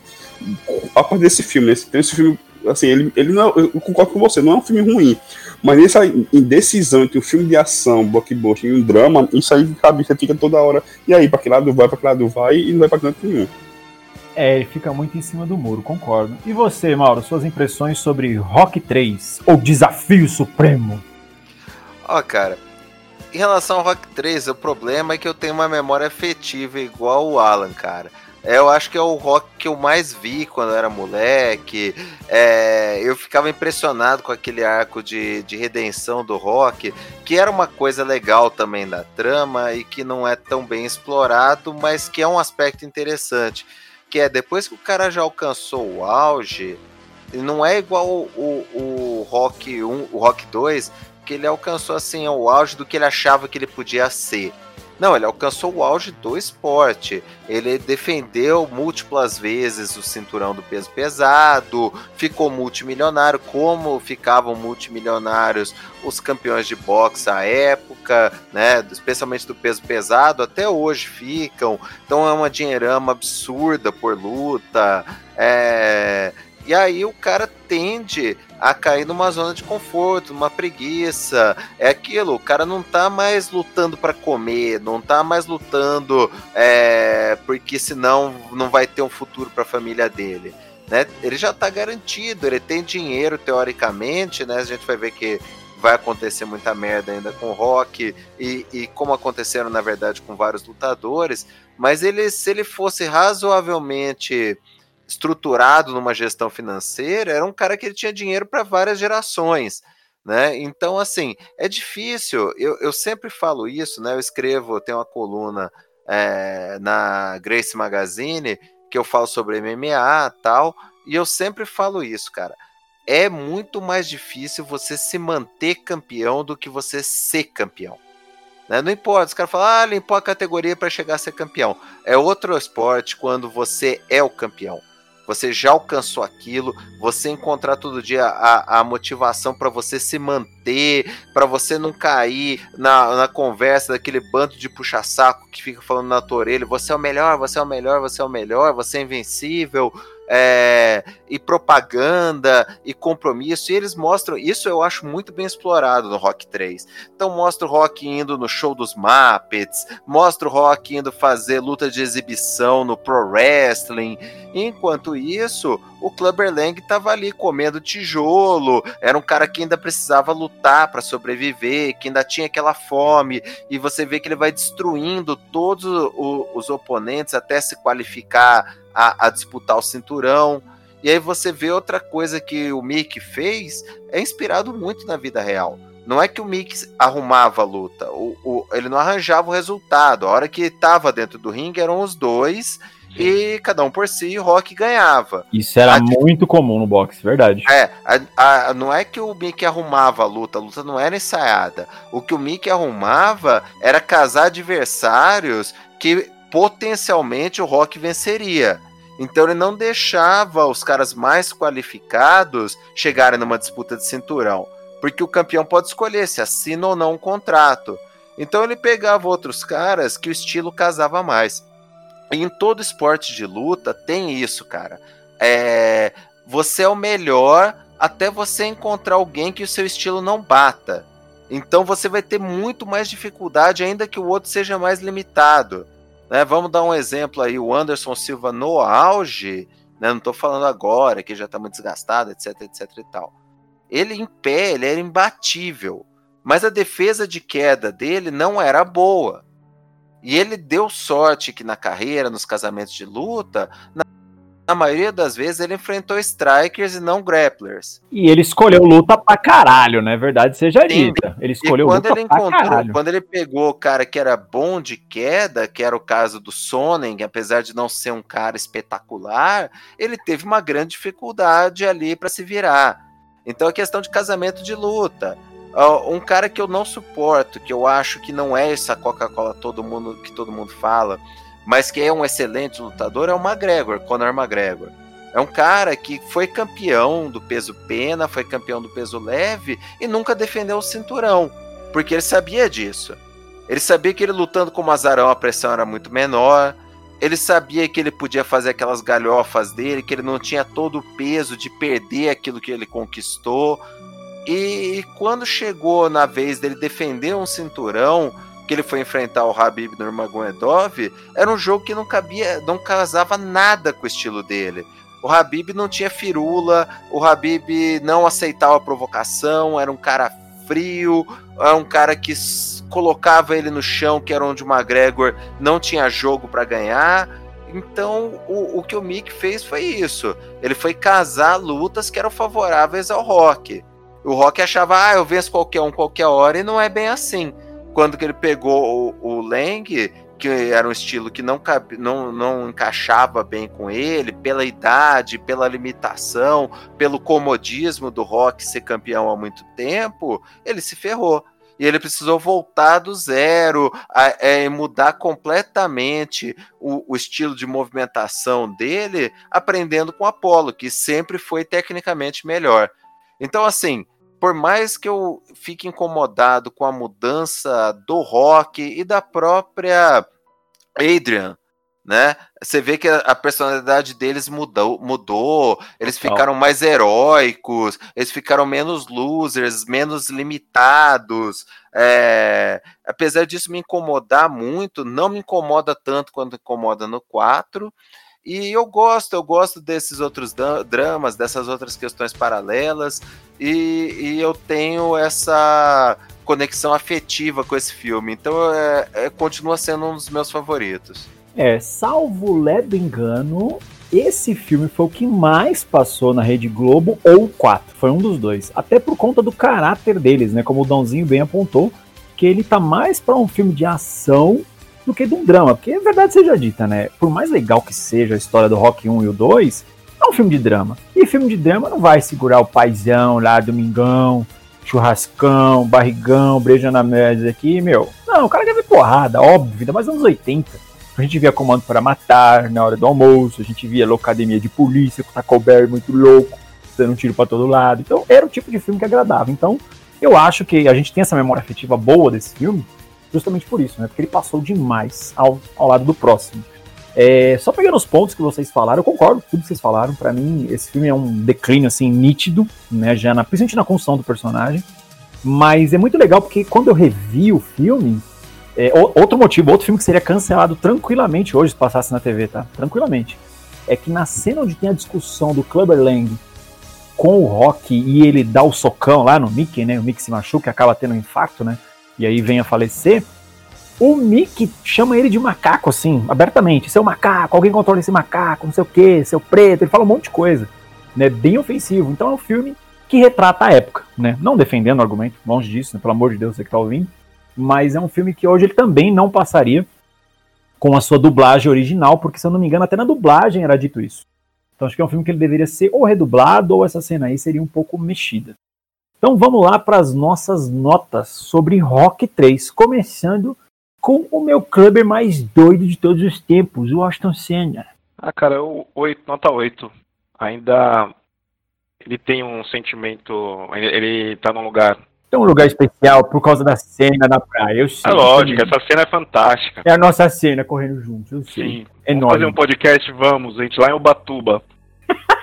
A parte desse filme, né? Esse filme, assim, ele, ele não, eu concordo com você, não é um filme ruim, mas nessa indecisão entre um filme de ação, blockbuster e um drama, isso aí, sabe, você fica toda hora, e aí, para que lado vai, para que lado vai, e não vai para canto nenhum. É, ele fica muito em cima do muro, concordo. E você, Mauro, suas impressões sobre Rock 3, ou Desafio Supremo? Ó, cara, em relação ao Rock 3, o problema é que eu tenho uma memória afetiva igual o Alan, cara. É, eu acho que é o rock que eu mais vi quando eu era moleque. É, eu ficava impressionado com aquele arco de, de redenção do rock, que era uma coisa legal também da trama e que não é tão bem explorado, mas que é um aspecto interessante. Que é depois que o cara já alcançou o auge, não é igual o, o, o Rock 1, o Rock 2, que ele alcançou assim o auge do que ele achava que ele podia ser. Não, ele alcançou o auge do esporte. Ele defendeu múltiplas vezes o cinturão do peso pesado, ficou multimilionário, como ficavam multimilionários os campeões de boxe à época, né? Especialmente do peso pesado, até hoje ficam. Então é uma dinheirama absurda por luta. É... E aí o cara tende a cair numa zona de conforto, numa preguiça. É aquilo, o cara não tá mais lutando para comer, não tá mais lutando é, porque senão não vai ter um futuro para a família dele. Né? Ele já tá garantido, ele tem dinheiro teoricamente, né? A gente vai ver que vai acontecer muita merda ainda com o Rock e, e como aconteceram na verdade com vários lutadores, mas ele se ele fosse razoavelmente estruturado numa gestão financeira, era um cara que ele tinha dinheiro para várias gerações. Né? Então, assim, é difícil. Eu, eu sempre falo isso, né? Eu escrevo, eu tenho uma coluna é, na Grace Magazine que eu falo sobre MMA tal, e eu sempre falo isso, cara. É muito mais difícil você se manter campeão do que você ser campeão. Né? Não importa, os caras falam, ah, limpou a categoria para chegar a ser campeão. É outro esporte quando você é o campeão você já alcançou aquilo, você encontrar todo dia a, a motivação para você se manter, para você não cair na, na conversa daquele bando de puxa-saco que fica falando na tua orelha: você é o melhor, você é o melhor, você é o melhor, você é invencível, é, e propaganda e compromisso. E eles mostram, isso eu acho muito bem explorado no Rock 3. Então mostra o Rock indo no show dos Muppets, mostra o Rock indo fazer luta de exibição no Pro Wrestling. Enquanto isso, o Clubber Lang estava ali comendo tijolo, era um cara que ainda precisava lutar para sobreviver, que ainda tinha aquela fome, e você vê que ele vai destruindo todos os oponentes até se qualificar a, a disputar o cinturão. E aí você vê outra coisa que o Mick fez, é inspirado muito na vida real. Não é que o Mick arrumava a luta, o, o, ele não arranjava o resultado. A hora que estava dentro do ringue eram os dois e cada um por si, o Rock ganhava. Isso era a, muito comum no boxe, verdade. É, a, a, não é que o Mick arrumava a luta, a luta não era ensaiada. O que o Mick arrumava era casar adversários que potencialmente o Rock venceria. Então ele não deixava os caras mais qualificados chegarem numa disputa de cinturão, porque o campeão pode escolher se assina ou não um contrato. Então ele pegava outros caras que o estilo casava mais. E em todo esporte de luta tem isso, cara. É, você é o melhor até você encontrar alguém que o seu estilo não bata. Então você vai ter muito mais dificuldade, ainda que o outro seja mais limitado. Né? Vamos dar um exemplo aí, o Anderson Silva no auge, né? não estou falando agora, que já está muito desgastado, etc, etc e tal. Ele em pé, ele era imbatível, mas a defesa de queda dele não era boa. E ele deu sorte que na carreira, nos casamentos de luta, na maioria das vezes ele enfrentou strikers e não grapplers. E ele escolheu luta pra caralho, né? Verdade seja dita. Ele escolheu quando luta ele pra caralho. Quando ele pegou o cara que era bom de queda, que era o caso do Sonnen, apesar de não ser um cara espetacular, ele teve uma grande dificuldade ali para se virar. Então é questão de casamento de luta. Um cara que eu não suporto, que eu acho que não é essa Coca-Cola todo mundo que todo mundo fala, mas que é um excelente lutador, é o McGregor, Conor McGregor. É um cara que foi campeão do peso pena, foi campeão do peso leve e nunca defendeu o cinturão, porque ele sabia disso. Ele sabia que ele lutando com o Mazarão a pressão era muito menor. Ele sabia que ele podia fazer aquelas galhofas dele, que ele não tinha todo o peso de perder aquilo que ele conquistou. E quando chegou na vez dele defender um cinturão, que ele foi enfrentar o Habib Nurmagomedov, era um jogo que não cabia, não casava nada com o estilo dele. O Habib não tinha firula, o Habib não aceitava a provocação, era um cara frio, era um cara que colocava ele no chão, que era onde o McGregor não tinha jogo para ganhar. Então, o, o que o Mick fez foi isso. Ele foi casar lutas que eram favoráveis ao Rock. O Rock achava, ah, eu venço qualquer um qualquer hora, e não é bem assim. Quando que ele pegou o, o Lang, que era um estilo que não, cabe, não, não encaixava bem com ele, pela idade, pela limitação, pelo comodismo do Rock ser campeão há muito tempo, ele se ferrou e ele precisou voltar do zero, é, mudar completamente o, o, estilo de movimentação dele, aprendendo com Apollo, que sempre foi tecnicamente melhor. Então, assim, por mais que eu fique incomodado com a mudança do rock e da própria Adrian, né? Você vê que a personalidade deles mudou, mudou eles Total. ficaram mais heróicos, eles ficaram menos losers, menos limitados. É... Apesar disso me incomodar muito, não me incomoda tanto quanto incomoda no 4. E eu gosto, eu gosto desses outros dramas, dessas outras questões paralelas, e, e eu tenho essa conexão afetiva com esse filme. Então é, é, continua sendo um dos meus favoritos. É, salvo ledo engano, esse filme foi o que mais passou na Rede Globo ou 4. Foi um dos dois. Até por conta do caráter deles, né? Como o Dãozinho bem apontou, que ele tá mais para um filme de ação do que de um drama. Porque a verdade seja dita, né? Por mais legal que seja a história do Rock 1 e o 2, é um filme de drama. E filme de drama não vai segurar o paizão lá, domingão, churrascão, barrigão, beijando a mesa aqui, meu. Não, o cara quer ver porrada, óbvio, ainda mais anos 80. A gente via Comando para Matar na hora do almoço, a gente via Locademia de Polícia com Taco Bell muito louco, dando um tiro para todo lado. Então era o tipo de filme que agradava. Então eu acho que a gente tem essa memória afetiva boa desse filme, justamente por isso, né? Porque ele passou demais ao, ao lado do próximo. É, só pegando os pontos que vocês falaram, eu concordo com tudo que vocês falaram. Para mim, esse filme é um declínio assim nítido, né? Já na, principalmente na construção do personagem. Mas é muito legal porque quando eu revi o filme, é, outro motivo, outro filme que seria cancelado tranquilamente hoje se passasse na TV, tá? Tranquilamente. É que na cena onde tem a discussão do Clubber Lang com o Rock e ele dá o socão lá no Mickey, né? O Mickey se machuca, acaba tendo um infarto, né? E aí vem a falecer, o Mickey chama ele de macaco, assim, abertamente. Seu macaco, alguém controla esse macaco, não sei o que, seu preto. Ele fala um monte de coisa, né? Bem ofensivo. Então é um filme que retrata a época, né? Não defendendo o argumento, longe disso, né? pelo amor de Deus, você que tá ouvindo. Mas é um filme que hoje ele também não passaria com a sua dublagem original, porque se eu não me engano, até na dublagem era dito isso. Então acho que é um filme que ele deveria ser ou redublado, ou essa cena aí seria um pouco mexida. Então vamos lá para as nossas notas sobre Rock 3, começando com o meu clube mais doido de todos os tempos, o Austin Senna. Ah, cara, o 8, nota 8. Ainda ele tem um sentimento, ele tá num lugar tem um lugar especial por causa da cena da praia. Eu sei, é lógico, essa cena é fantástica. É a nossa cena correndo juntos, eu sei. Sim. É vamos fazer um podcast, vamos, gente, lá em Ubatuba. <laughs>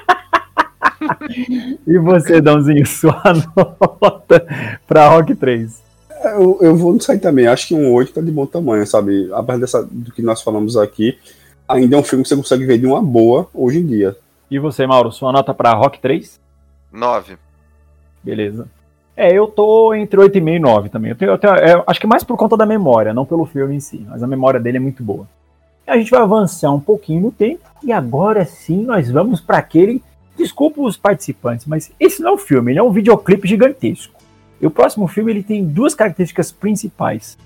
e você, Dãozinho, sua <laughs> nota pra Rock 3? É, eu, eu vou sair também. Acho que um 8 tá de bom tamanho, sabe? Apesar dessa, do que nós falamos aqui, ainda é um filme que você consegue ver de uma boa hoje em dia. E você, Mauro, sua nota pra Rock 3? 9. Beleza. É, eu tô entre 8,5 e 9 também. Eu tenho, eu tenho é, acho que mais por conta da memória, não pelo filme em si, mas a memória dele é muito boa. A gente vai avançar um pouquinho no tempo e agora sim nós vamos para aquele Desculpa os participantes, mas esse não é um filme, ele é um videoclipe gigantesco. E o próximo filme ele tem duas características principais.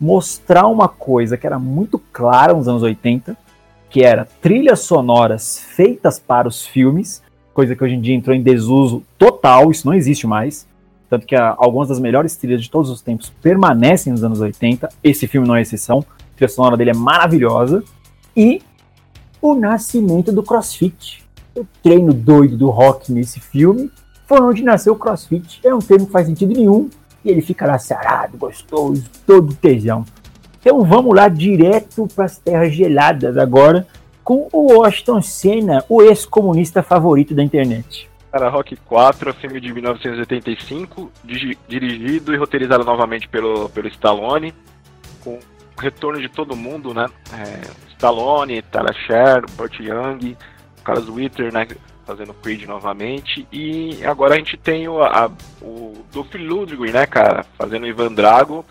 Mostrar uma coisa que era muito clara nos anos 80, que era trilhas sonoras feitas para os filmes, coisa que hoje em dia entrou em desuso total, isso não existe mais. Tanto que a, algumas das melhores trilhas de todos os tempos permanecem nos anos 80. Esse filme não é exceção. A trilha sonora dele é maravilhosa. E o nascimento do CrossFit o treino doido do rock nesse filme foi onde nasceu o crossfit. É um termo que faz sentido nenhum e ele fica lá sarado, gostoso, todo tesão. Então vamos lá direto para as terras geladas agora com o Washington Senna, o ex-comunista favorito da internet. Cara, Rock 4 é filme de 1985, dirigido e roteirizado novamente pelo, pelo Stallone. com o retorno de todo mundo, né? É, Stallone, Tara Sher, Burt Young, Carlos Witter, né? Fazendo Creed novamente. E agora a gente tem o, a, o Dolph Lundgren, né, cara? Fazendo Ivan Drago.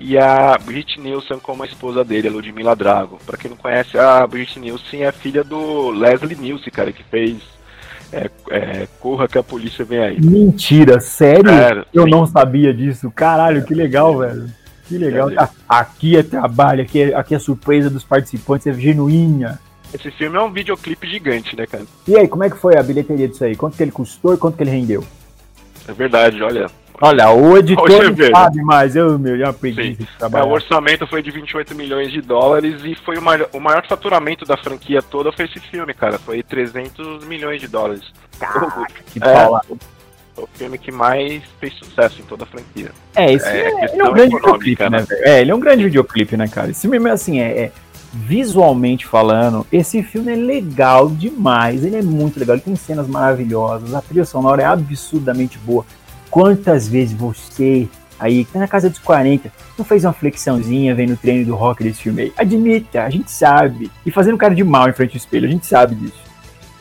E a Brit Nielsen como a esposa dele, a Ludmilla Drago. Pra quem não conhece, a Brit Nielsen é filha do Leslie Nielsen, cara, que fez é, é, Corra que a polícia vem aí. Mentira, sério? É, Eu sim. não sabia disso. Caralho, que legal, velho. Que legal. É, Aqui é trabalho, aqui é, aqui é surpresa dos participantes, é genuína. Esse filme é um videoclipe gigante, né, cara? E aí, como é que foi a bilheteria disso aí? Quanto que ele custou e quanto que ele rendeu? É verdade, olha. Olha, o editor é não sabe mais, eu, meu, já preguiça de É, o orçamento foi de 28 milhões de dólares e foi o maior, o maior faturamento da franquia toda foi esse filme, cara. Foi 300 milhões de dólares. <laughs> Que É. Foi o filme que mais fez sucesso em toda a franquia. É, esse É, é, ele é um grande videoclipe, né, né? velho? É, ele é um grande videoclipe, né, cara? Esse filme, assim, é, é- visualmente falando, esse filme é legal demais. Ele é muito legal, ele tem cenas maravilhosas, a trilha sonora é absurdamente boa. Quantas vezes você aí, que tá na casa dos 40, não fez uma flexãozinha vendo o treino do rock desse filme aí? Admita, a gente sabe. E fazendo cara de mal em frente ao espelho, a gente sabe disso.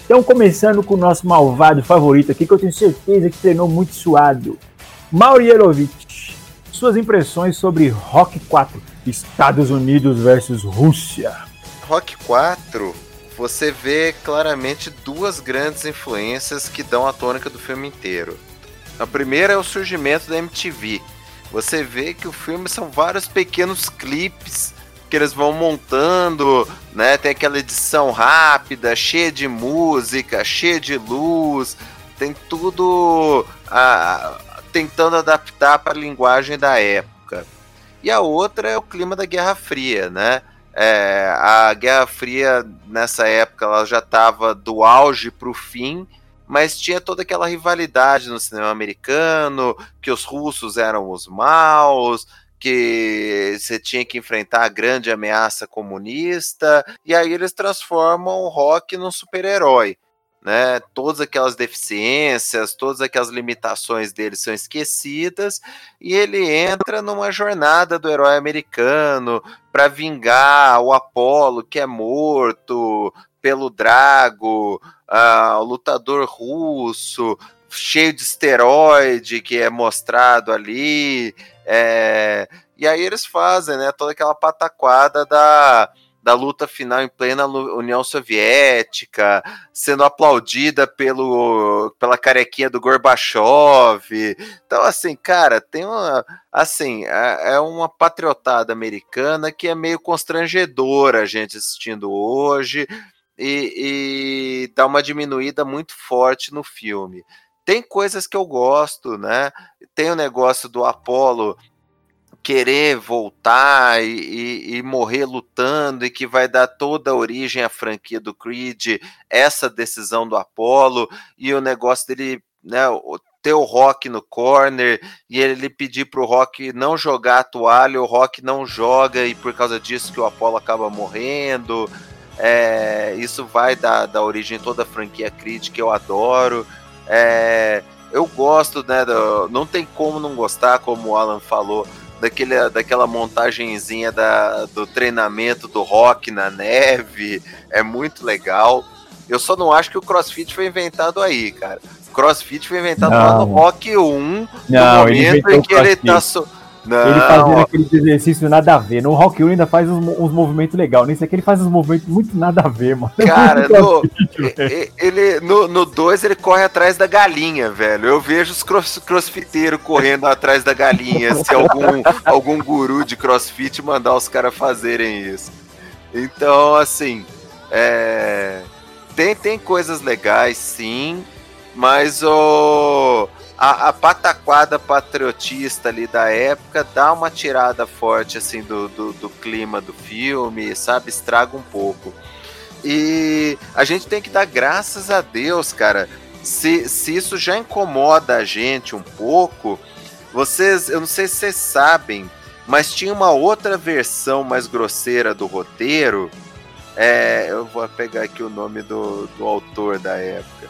Então, começando com o nosso malvado favorito aqui, que eu tenho certeza que treinou muito suado. Maurielovich, suas impressões sobre Rock 4, Estados Unidos versus Rússia. Rock 4, você vê claramente duas grandes influências que dão a tônica do filme inteiro. A primeira é o surgimento da MTV. Você vê que o filme são vários pequenos clipes que eles vão montando, né? Tem aquela edição rápida, cheia de música, cheia de luz, tem tudo ah, tentando adaptar para a linguagem da época. E a outra é o clima da Guerra Fria, né? É, a Guerra Fria nessa época ela já estava do auge para o fim, mas tinha toda aquela rivalidade no cinema americano, que os russos eram os maus, que você tinha que enfrentar a grande ameaça comunista, e aí eles transformam o rock num super-herói. Né? Todas aquelas deficiências, todas aquelas limitações dele são esquecidas e ele entra numa jornada do herói americano para vingar o Apolo que é morto pelo Drago, ah, o lutador russo cheio de esteroide que é mostrado ali, é, e aí eles fazem, né, toda aquela pataquada da da luta final em plena União Soviética, sendo aplaudida pelo, pela carequinha do Gorbachev. Então, assim, cara, tem uma. Assim, é, é uma patriotada americana que é meio constrangedora a gente assistindo hoje e, e dá uma diminuída muito forte no filme. Tem coisas que eu gosto, né? Tem o negócio do Apollo querer voltar e, e, e, morrer lutando e que vai dar toda a origem à franquia do Creed, essa decisão do Apollo e o negócio dele, né, ter o Rock no corner e ele pedir pro Rock não jogar a toalha, o Rock não joga e por causa disso que o Apollo acaba morrendo. É, isso vai dar, dar origem toda a franquia Creed que eu adoro. É, eu gosto, né? Do, não tem como não gostar, como o Alan falou, daquele, daquela montagenzinha da, do treinamento do rock na neve. É muito legal. Eu só não acho que o crossfit foi inventado aí, cara. Crossfit foi inventado Não. lá no Rock 1, Não, no momento em que ele tá. So... Não, Ele fazendo aqueles exercícios nada a ver. No Rock 1 ainda faz uns, uns movimentos legais. Nesse aqui ele faz uns movimentos muito nada a ver, mano. Cara, <laughs> no, e- e- ele, no 2 ele corre atrás da galinha, velho. Eu vejo os cross, crossfiteiros correndo atrás da galinha. Se algum, <laughs> algum guru de crossfit mandar os caras fazerem isso. Então, assim, é, tem, tem coisas legais, sim, mas o, a, a pataquada patriotista ali da época dá uma tirada forte, assim, do, do, do clima do filme, sabe? Estraga um pouco. E a gente tem que dar graças a Deus, cara. Se, se isso já incomoda a gente um pouco, vocês, eu não sei se vocês sabem, mas tinha uma outra versão mais grosseira do roteiro. É, eu vou pegar aqui o nome do, do autor da época.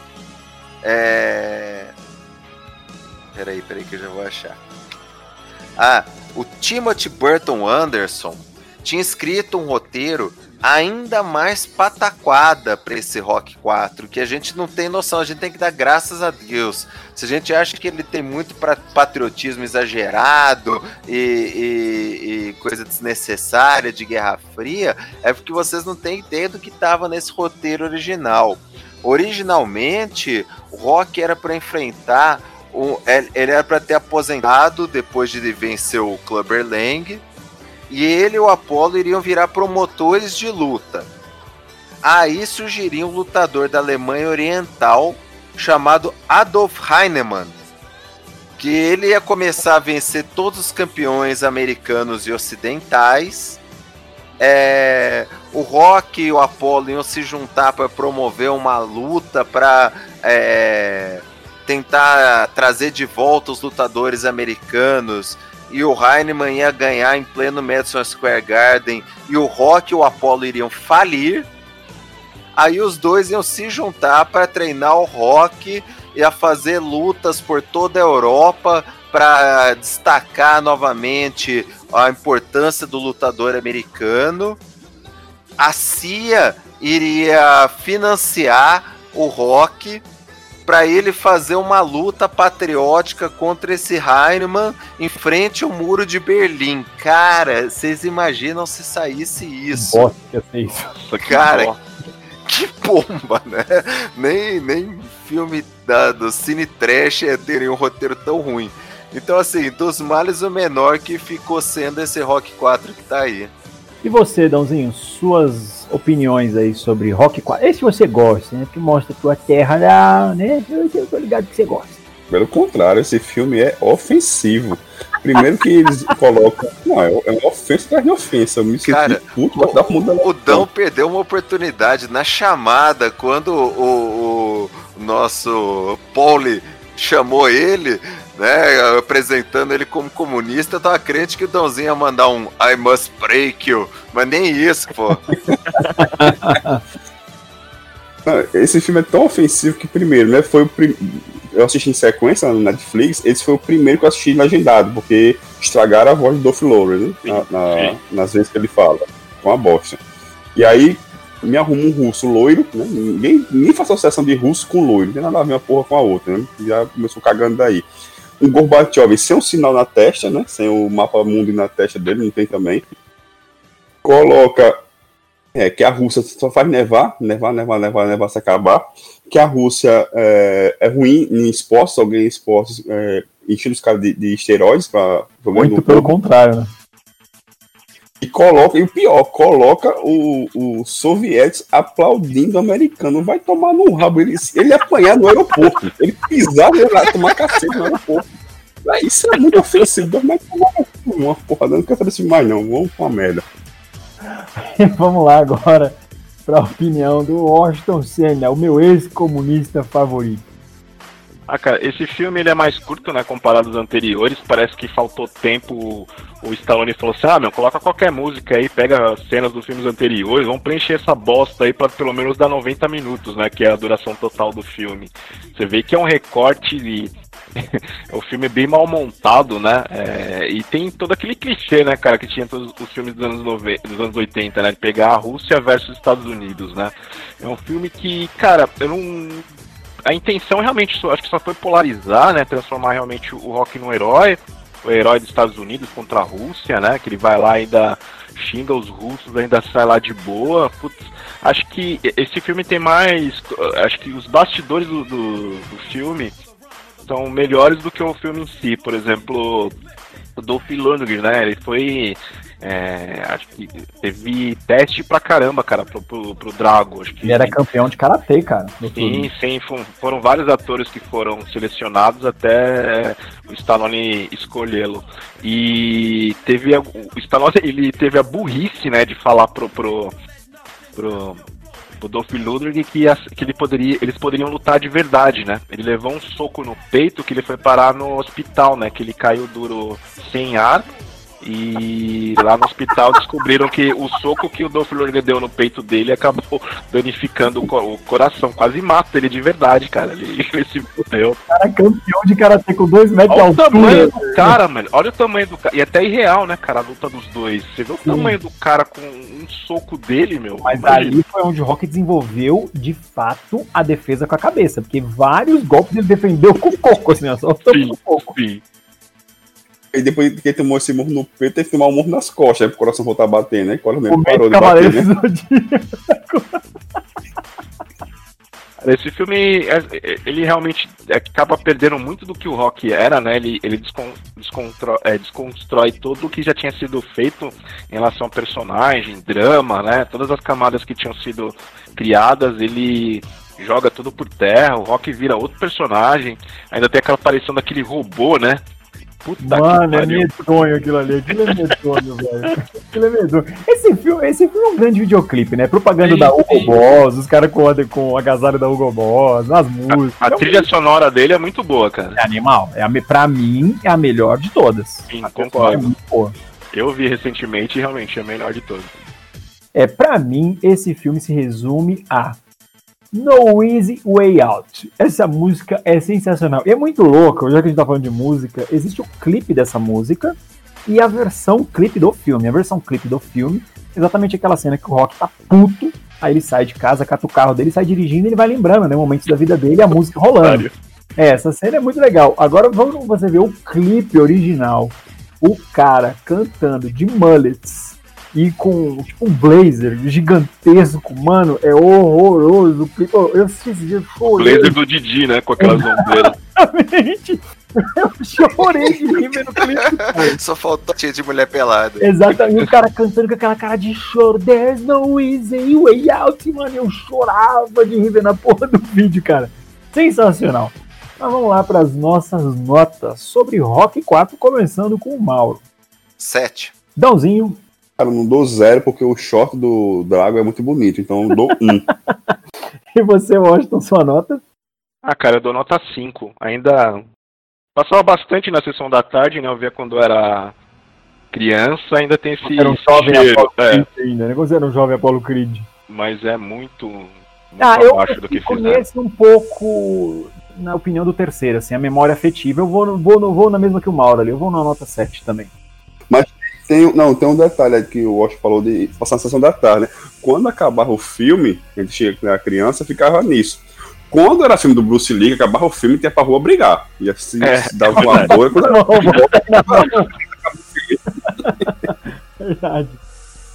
É. Peraí, peraí que eu já vou achar. Ah, o Timothy Burton Anderson tinha escrito um roteiro ainda mais pataquada para esse Rock 4, que a gente não tem noção, a gente tem que dar graças a Deus. Se a gente acha que ele tem muito patriotismo exagerado e, e, e coisa desnecessária de Guerra Fria, é porque vocês não têm ideia do que estava nesse roteiro original. Originalmente, o Rock era para enfrentar, um, ele era para ter aposentado depois de vencer o Clubber Lang e ele e o Apollo iriam virar promotores de luta. Aí surgiria um lutador da Alemanha Oriental chamado Adolf Heinemann, que ele ia começar a vencer todos os campeões americanos e ocidentais. É, o Rock e o Apollo iam se juntar para promover uma luta para é, tentar trazer de volta os lutadores americanos e o Heinemann ia ganhar em pleno Madison Square Garden e o Rock e o Apollo iriam falir. Aí os dois iam se juntar para treinar o Rock e a fazer lutas por toda a Europa para destacar novamente a importância do lutador americano. A CIA iria financiar o Rock para ele fazer uma luta patriótica contra esse Heinemann em frente ao muro de Berlim. Cara, vocês imaginam se saísse isso? Bosta, isso. Cara, que bomba, né? Nem, nem filme da, do Cine Trash é terem um roteiro tão ruim. Então, assim, dos males o menor que ficou sendo esse Rock 4 que tá aí. E você, Dãozinho, suas opiniões aí sobre Rock 4? Esse você gosta, né? Que mostra a tua terra lá, né? Eu tô ligado que você gosta. Pelo contrário, esse filme é ofensivo. Primeiro que eles colocam. Não, é, é uma ofensa atrás de ofensa. Eu me senti Cara, puto, mas dá mudar. O Dão perdeu uma oportunidade na chamada quando o, o nosso Pauli chamou ele, né, apresentando ele como comunista, eu tava crente que o Dãozinho ia mandar um I must break you, mas nem isso, pô. <laughs> Esse filme é tão ofensivo que, primeiro, né, foi o prim... eu assisti em sequência no Netflix, esse foi o primeiro que eu assisti legendado, porque estragaram a voz do Dolph Lundgren, né, na, na, nas vezes que ele fala, com a bosta. E aí, me arruma um russo loiro, né? Ninguém, ninguém faz associação de russo com loiro, não tem nada a ver uma porra com a outra, né? Já começou cagando daí. Um Gorbachev sem um sinal na testa, né? Sem o mapa mundo na testa dele, não tem também. Coloca é, que a Rússia só faz nevar, nevar, nevar, nevar, nevar se acabar. Que a Rússia é, é ruim em esportes, alguém em esportes é, enchendo os caras de, de esteroides para Muito pelo contrário, né? E coloca, e o pior, coloca o, o sovietes aplaudindo o americano. Vai tomar no rabo. Ele, ele apanhar no aeroporto. Ele pisar e vai tomar cacete no aeroporto. Isso é muito ofensivo. Mas uma porra, não quero saber se mais não. Vamos com a merda. <laughs> Vamos lá agora para a opinião do Washington Senna, o meu ex-comunista favorito. Ah, cara, esse filme ele é mais curto, né, comparado aos anteriores. Parece que faltou tempo. O Stallone falou assim: ah, meu, coloca qualquer música aí, pega as cenas dos filmes anteriores, vamos preencher essa bosta aí para pelo menos dar 90 minutos, né, que é a duração total do filme. Você vê que é um recorte de. <laughs> o filme é bem mal montado, né? É... e tem todo aquele clichê, né, cara, que tinha todos os filmes dos anos, 90, dos anos 80, né? De pegar a Rússia versus os Estados Unidos, né? É um filme que, cara, eu não a intenção realmente, acho que só foi polarizar, né? Transformar realmente o Rock num herói, o herói dos Estados Unidos contra a Rússia, né? Que ele vai lá e ainda xinga os russos, ainda sai lá de boa. Putz, acho que esse filme tem mais. Acho que os bastidores do, do, do filme são melhores do que o filme em si. Por exemplo, o Dolph Lundgren, né? Ele foi é, acho que teve teste pra caramba, cara, pro, pro, pro Drago. Acho que, Ele era campeão de karatê, cara. Sim, sim, foram vários atores que foram selecionados até o Stallone escolhê-lo. E teve a, o Stallone, ele teve a burrice, né, de falar pro, pro, pro o Dolph Lundgren que, que ele poderia, eles poderiam lutar de verdade, né? Ele levou um soco no peito que ele foi parar no hospital, né? Que ele caiu duro sem ar E lá no hospital descobriram que o soco que o Dolph Lundgren deu no peito dele acabou <laughs> danificando o, co- o coração. Quase mata ele de verdade, cara. Ele, <laughs> ele se fudeu. cara é campeão de karatê com 2 metros de Olha o tamanho altura. do cara, mano. Olha o tamanho do cara. E até irreal, né, cara, a luta dos dois. Você vê o Sim. tamanho do cara com um soco dele, meu. Mas Imagina. ali foi onde o Rock desenvolveu, de fato, a defesa com a cabeça. Porque vários golpes ele defendeu com o coco, assim, ó, só Sim. com o coco. Sim. E depois que ele tomou esse murro no peito, teve que tomar um murro nas costas, aí pro coração voltar a bater, né? Quando O ele parou do de bater, né? Esse filme, é- ele realmente acaba perdendo muito do que o rock era, né? Ele, ele descon, descontro- é, desconstrói tudo o que já tinha sido feito em relação ao personagem, drama, né? Todas as camadas que tinham sido criadas, ele joga tudo por terra, o rock vira outro personagem, ainda tem aquela aparição daquele robô, né? Puta Mano, é medonho aquilo ali. Aquilo é medonho, <laughs> velho. Aquilo é medonho. Esse filme, esse filme é um grande videoclipe, né? Propaganda Sim, da Hugo sim. Boss, os caras com, a- com o agasalho da Hugo Boss, as músicas. A É um trilha sonora dele é muito boa, cara. É animal. É a, pra mim, é a melhor de todas. Sim, A concordo. É muito boa. Eu vi recentemente e realmente é a melhor de todos. É, pra mim, esse filme se resume a No Easy Way Out. Essa música é sensacional. E é muito louco, já que a gente tá falando de música, existe o clipe dessa música e a versão clipe do filme. A versão clipe do filme, exatamente aquela cena que o Rock tá puto, aí ele sai de casa, cata o carro dele, sai dirigindo e ele vai lembrando, né, momentos da vida dele a música rolando. É, essa cena é muito legal. Agora vamos você ver o clipe original. O cara cantando de mullets e com tipo um blazer gigantesco, mano, é horroroso. Eu assisti esse dia, chorei. Blazer do Didi, né? Com aquelas ombreiras. Exatamente. Eu chorei de rir vendo o clipe. <laughs> Só faltou cheio de mulher pelada. Exatamente, o cara cantando com aquela cara de choro. There's no easy way out, mano. Eu chorava de rir vendo a porra do vídeo, cara. Sensacional. Mas vamos lá para as nossas notas sobre Rock 4, começando com o Mauro. Sete. Dãozinho, Cara, não dou zero porque o short do Drago é muito bonito, então dou um. <laughs> e você, Washington, sua nota? Ah, cara, eu dou nota 5. Ainda passava bastante na sessão da tarde, né? Eu via quando era criança, ainda tem esse Era um jovem cheiro, Apollo é, Creed ainda, né? Quando você era um jovem Apollo Creed. mas é muito, muito Ah, eu, abaixo do que fizeram. nesse um pouco na opinião do terceiro, assim, a memória afetiva. Eu vou, vou, vou na mesma que o Mauro ali, eu vou na nota 7 também. Tem, não, tem um detalhe que o Wash falou de passar na sessão da tarde, né? Quando acabava o filme, a gente chega quando era criança, ficava nisso. Quando era filme do Bruce Lee, que acabava o filme e ia pra rua brigar. E assim, É, se dava uma <laughs> boa. Quando Não, <laughs> Verdade.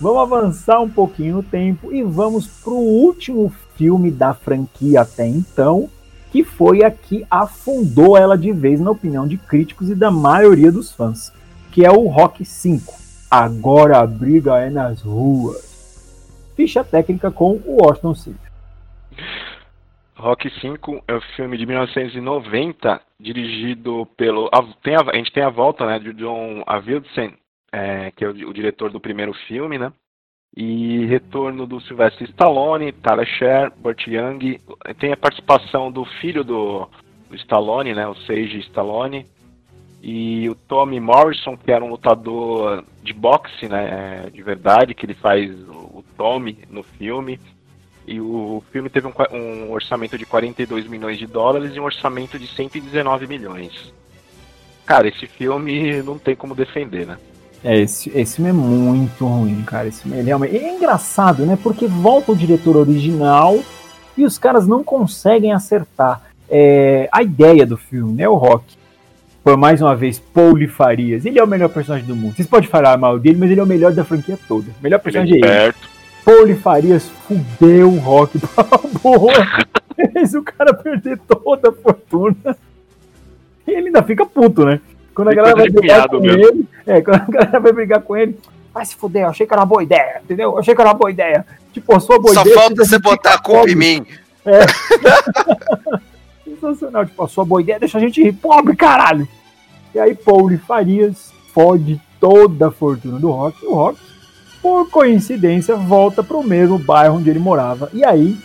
Vamos avançar um pouquinho no tempo e vamos pro último filme da franquia até então, que foi a que afundou ela de vez na opinião de críticos e da maioria dos fãs, que é o Rock 5. Agora a briga é nas ruas. Ficha técnica com o Washington City. Rock 5 é um filme de 1990, dirigido pelo. a- tem a, a gente tem a volta né, de John Avildsen, é, que é o, o diretor do primeiro filme, né? E retorno do Sylvester Stallone, Tyler Sher, Burt Young. Tem a participação do filho do, do Stallone, né? O Sage Stallone. E o Tommy Morrison, que era um lutador de boxe, né? De verdade, que ele faz o, Tommy no filme. E o filme teve um, um orçamento de 42 milhões de dólares e um orçamento de 119 milhões. Cara, esse filme não tem como defender, né? É, esse, esse filme é muito ruim, cara. Esse filme, ele realmente... É engraçado, né? Porque volta o diretor original e os caras não conseguem acertar é, a ideia do filme, né? O Rock. Por mais uma vez, Paul Farias. Ele é o melhor personagem do mundo. Vocês podem falar mal dele, mas ele é o melhor da franquia toda. O melhor personagem é ele. Certo. Paul Farias fudeu o Rock pra <laughs> porra. Fez o cara perder toda a fortuna. E ele ainda fica puto, né? Quando a galera vai brigar com mesmo. ele, é, quando a galera vai brigar com ele, vai se fuder, eu achei que era uma boa ideia, entendeu? Eu achei que era uma boa ideia. Tipo, a sua boa Só ideia. falta deixa você botar a culpa em mim. <laughs> Sensacional, tipo, a sua boa ideia deixa a gente rir, pobre, caralho. E aí, Paul Farias fode toda a fortuna do Rock, e o Rock, por coincidência, volta pro mesmo bairro onde ele morava. E aí,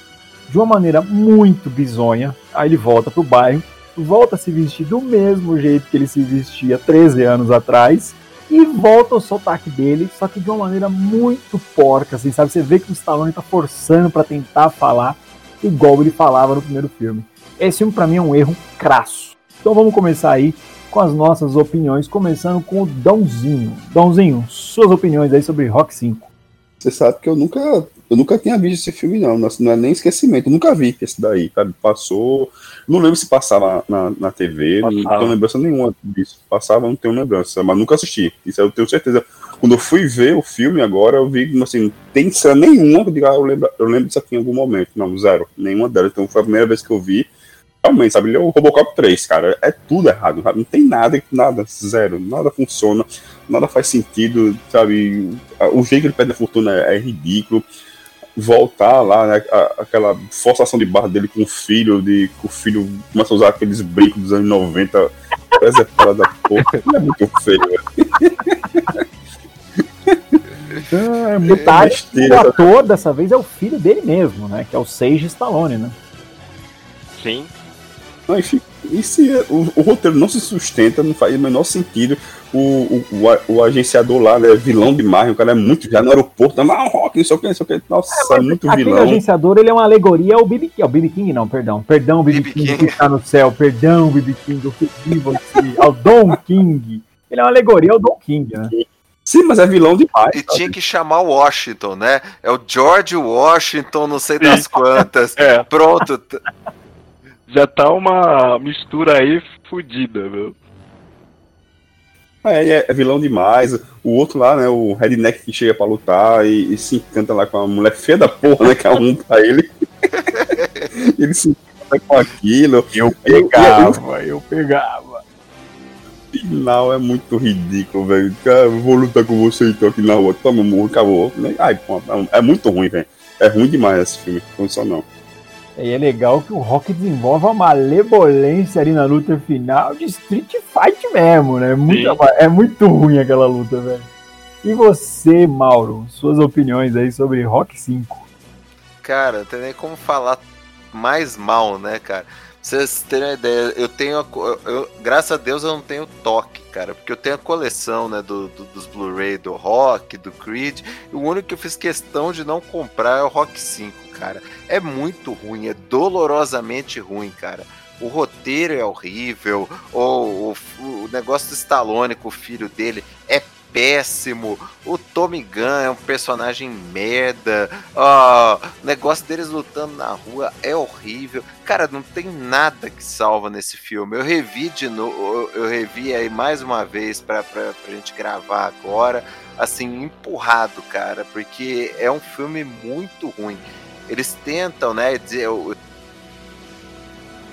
de uma maneira muito bizonha, aí ele volta pro bairro, volta a se vestir do mesmo jeito que ele se vestia 13 anos atrás, e volta o sotaque dele, só que de uma maneira muito porca, assim, sabe? Você vê que o Stallone tá forçando para tentar falar igual ele falava no primeiro filme. Esse filme para mim é um erro crasso. Então vamos começar aí com as nossas opiniões, começando com o Dãozinho. Dãozinho, suas opiniões aí sobre Rock 5. Você sabe que eu nunca, eu nunca tinha visto esse filme, não. Não é nem esquecimento. Eu nunca vi esse daí, sabe? Passou. Não lembro se passava na, na TV, passava. não tenho lembrança nenhuma disso. Passava, não tenho lembrança, mas nunca assisti. Isso eu tenho certeza. Quando eu fui ver o filme agora, eu vi, assim, não tem cena nenhuma eu diga, ah, eu lembro, eu lembro disso aqui em algum momento. Não, zero. Nenhuma delas. Então foi a primeira vez que eu vi realmente, sabe? Ele é o Robocop 3, cara. É tudo errado, sabe? Não tem nada, nada, zero. Nada funciona, nada faz sentido, sabe? O jeito que ele perde a fortuna é, é ridículo. Voltar lá, né, aquela forçação de barra dele com o filho, de que o filho começa a usar aqueles brincos dos anos 90, preservada da porra. É muito feio, ah, é muito besteira. O ator dessa vez é o filho dele mesmo, né? Que é o Sage Stallone, né? Sim, não, enfim, e se o, o, roteiro não se sustenta, não faz o menor sentido. O, o, o, o agenciador lá, né, vilão demais, o cara é muito já no aeroporto, não, ah, rock, não sei o que, não sei o que. Nossa, é, é muito vilão. O agenciador, ele é uma alegoria ao BB King. Ao BB King, não, perdão. Perdão, BB King, King, que está no céu. Perdão, BB King, eu pedi você. ao Don King. Ele é uma alegoria ao Don King, né? Sim, mas é vilão demais. E sabe? tinha que chamar o Washington, né? É o George Washington, não sei das quantas. <laughs> é. Pronto já tá uma mistura aí fodida, viu? É, é, é, vilão demais. O outro lá, né, o redneck que chega pra lutar e, e se encanta lá com a mulher feia da porra, né, que é um pra ele. <laughs> ele se encanta com aquilo. Eu pegava, eu, eu pegava. Final é muito ridículo, velho. Cara, vou lutar com você então aqui na rua. Toma, morro, acabou. Ai, pô, é muito ruim, velho. É ruim demais esse filme. Não só não. E é legal que o Rock desenvolve uma malevolência ali na luta final de Street Fight mesmo, né? Muito, é muito ruim aquela luta, velho. E você, Mauro, suas opiniões aí sobre Rock 5? Cara, não tem nem como falar mais mal, né, cara? Pra vocês terem uma ideia, eu tenho. Eu, graças a Deus eu não tenho toque, cara, porque eu tenho a coleção, né, do, do dos Blu-ray do Rock, do Creed. E o único que eu fiz questão de não comprar é o Rock 5 cara. É muito ruim, é dolorosamente ruim, cara. O roteiro é horrível, o, o, o negócio do Stallone com o filho dele é péssimo. O Tommy Gunn é um personagem merda. Oh, o negócio deles lutando na rua é horrível. Cara, não tem nada que salva nesse filme. Eu revi de novo, eu revi aí mais uma vez pra, pra, pra gente gravar agora. Assim, empurrado, cara, porque é um filme muito ruim eles tentam, né, dizer,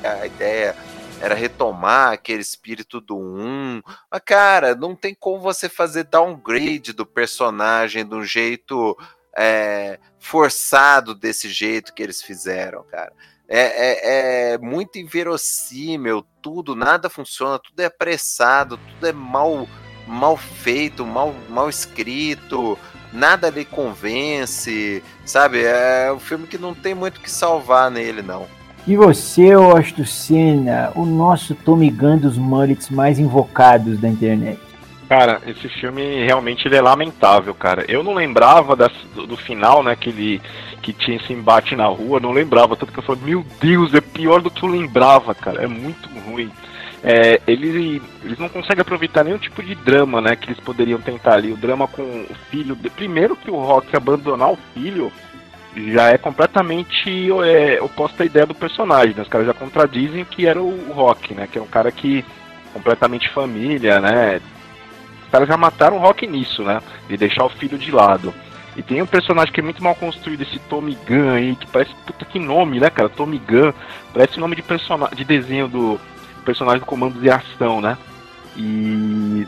a ideia era retomar aquele espírito do 1. Mas, cara, não tem como você fazer downgrade do personagem de um jeito é, forçado desse jeito que eles fizeram, cara. É, é, é, muito inverossímil, tudo, nada funciona, tudo é apressado, tudo é mal, mal feito, mal, mal escrito nada lhe convence, sabe? É um filme que não tem muito que salvar nele, não. E você, Austin Senna, o nosso Tommy Gunn dos mullets mais invocados da internet? Cara, esse filme realmente ele é lamentável, cara. Eu não lembrava das, do, do, final, né, que ele que tinha esse embate na rua, não lembrava, tanto que eu falei, meu Deus, é pior do que eu lembrava, cara. É muito ruim é, eles, eles não conseguem aproveitar nenhum tipo de drama, né? Que eles poderiam tentar ali. O drama com o filho. Primeiro que o Rock abandonar o filho já é completamente é, oposto à ideia do personagem. Né? Os caras já contradizem que era o, o Rock, né? Que é um cara que completamente família, né? Os caras já mataram o Rock nisso, né? De deixar o filho de lado. E tem um personagem que é muito mal construído, esse Tommy Gun aí, que parece. Puta que nome, né, cara? Tommy Gun. Parece nome de personagem de desenho do personagem do comando de ação, né? E.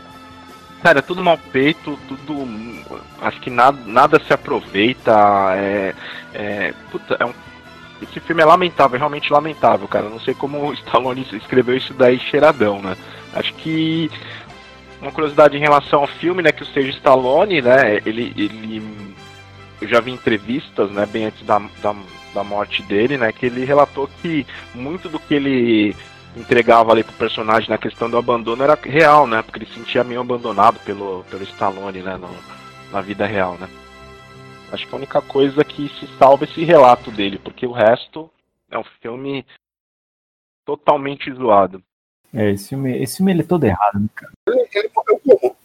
Cara, é tudo mal feito, tudo. Acho que nada, nada se aproveita. É. é puta, é um. Esse filme é lamentável, é realmente lamentável, cara. Não sei como o Stallone escreveu isso daí cheiradão, né? Acho que uma curiosidade em relação ao filme, né, que o Sérgio Stallone, né, ele, ele eu já vi entrevistas, né, bem antes da, da, da morte dele, né, que ele relatou que muito do que ele entregava ali pro personagem na questão do abandono era real, né? Porque ele se sentia meio abandonado pelo, pelo Stallone, né? No, na vida real, né? Acho que a única coisa que se salva é esse relato dele, porque o resto é um filme totalmente zoado. É, esse filme, esse filme ele é todo errado, né, cara? Ele, ele morreu como?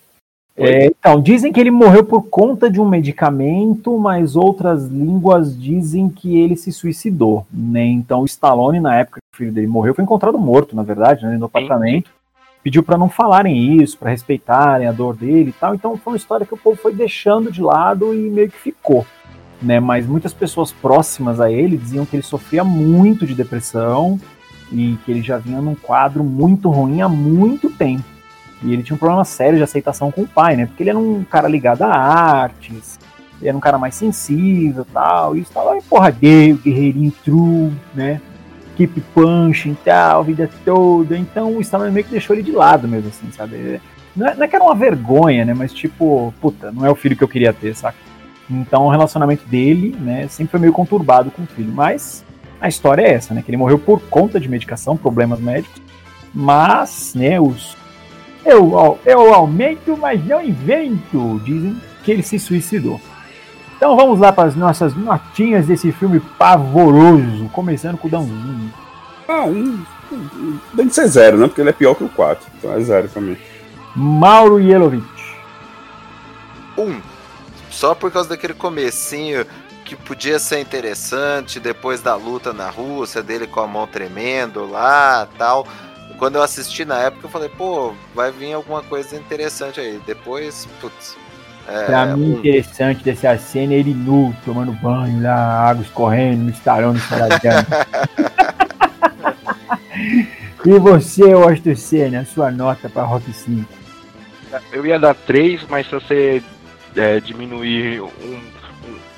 É, então, dizem que ele morreu por conta de um medicamento, mas outras línguas dizem que ele se suicidou. Né? Então, o Stallone, na época que o filho dele morreu, foi encontrado morto, na verdade, né, no apartamento. Pediu para não falarem isso, para respeitarem a dor dele e tal. Então, foi uma história que o povo foi deixando de lado e meio que ficou. Né? Mas muitas pessoas próximas a ele diziam que ele sofria muito de depressão e que ele já vinha num quadro muito ruim há muito tempo. E ele tinha um problema sério de aceitação com o pai, né? Porque ele era um cara ligado a artes, ele era um cara mais sensível tal. E estava porra gay, guerreirinho true, né? Keep punching tal, a vida toda. Então o Stallone meio que deixou ele de lado mesmo, assim, sabe? Não é, não é que era uma vergonha, né? Mas tipo, puta, não é o filho que eu queria ter, saca? Então o relacionamento dele, né, sempre foi meio conturbado com o filho. Mas a história é essa, né? Que ele morreu por conta de medicação, problemas médicos. Mas, né, os eu, eu aumento, mas não invento. Dizem que ele se suicidou. Então vamos lá para as nossas notinhas desse filme pavoroso. Começando com o Dãozinho. Ah, um, tem que ser zero, né? Porque ele é pior que o 4. Então é zero pra mim. Mauro Yelovich. Um. Só por causa daquele comecinho que podia ser interessante, depois da luta na Rússia, dele com a mão tremendo lá tal quando eu assisti na época, eu falei, pô, vai vir alguma coisa interessante aí. Depois, putz. É, pra mim, um... interessante dessa cena é ele nu, tomando banho lá, água escorrendo, no estarão, no e você, Washington Senna, sua nota pra Rock 5? Eu ia dar 3, mas se você é, diminuir um,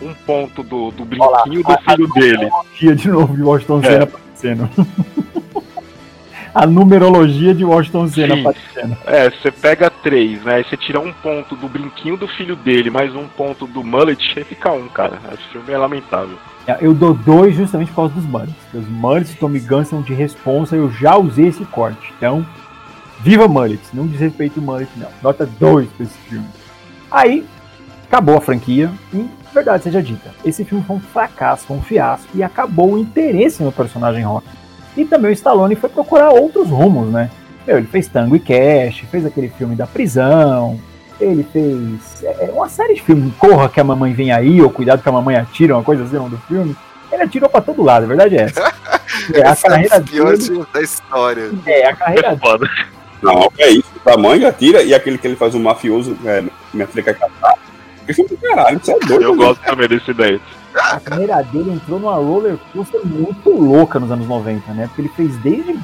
um, ponto do, do brinquinho Olá, do filho a, dele. De novo, de Washington Senna é. aparecendo <laughs> a numerologia de Washington Senna aparecendo. É, você pega três, né? Você tira um ponto do brinquinho do filho dele, mais um ponto do mullet, aí fica um, cara. Esse filme é lamentável. É, eu dou dois justamente por causa dos mullets. Os mullets e Tommy Gunn são de responsa, eu já usei esse corte. Então, viva mullets, não desrespeito o mullet não. Nota 2 pra esse filme. Aí, acabou a franquia e, verdade seja dita, esse filme foi um fracasso, foi um fiasco e acabou o interesse no personagem Rock. E também o Stallone foi procurar outros rumos, né? Meu, ele fez Tango e Cash, fez aquele filme da prisão, ele fez é, é, uma série de filmes, Corra que a mamãe vem aí, ou Cuidado que a mamãe atira, uma coisa assim, no do filme. Ele atirou pra todo lado, a verdade é essa. <laughs> É, a carreira dele... da história. É, a carreira é foda. Não, é isso. A mãe atira e aquele que ele faz um mafioso, é, minha filha quer catar. Isso é do caralho, isso é doido. Eu né? gosto também desse daí. A carreira dele entrou numa roller coaster muito louca nos anos 90, né? Porque ele fez desde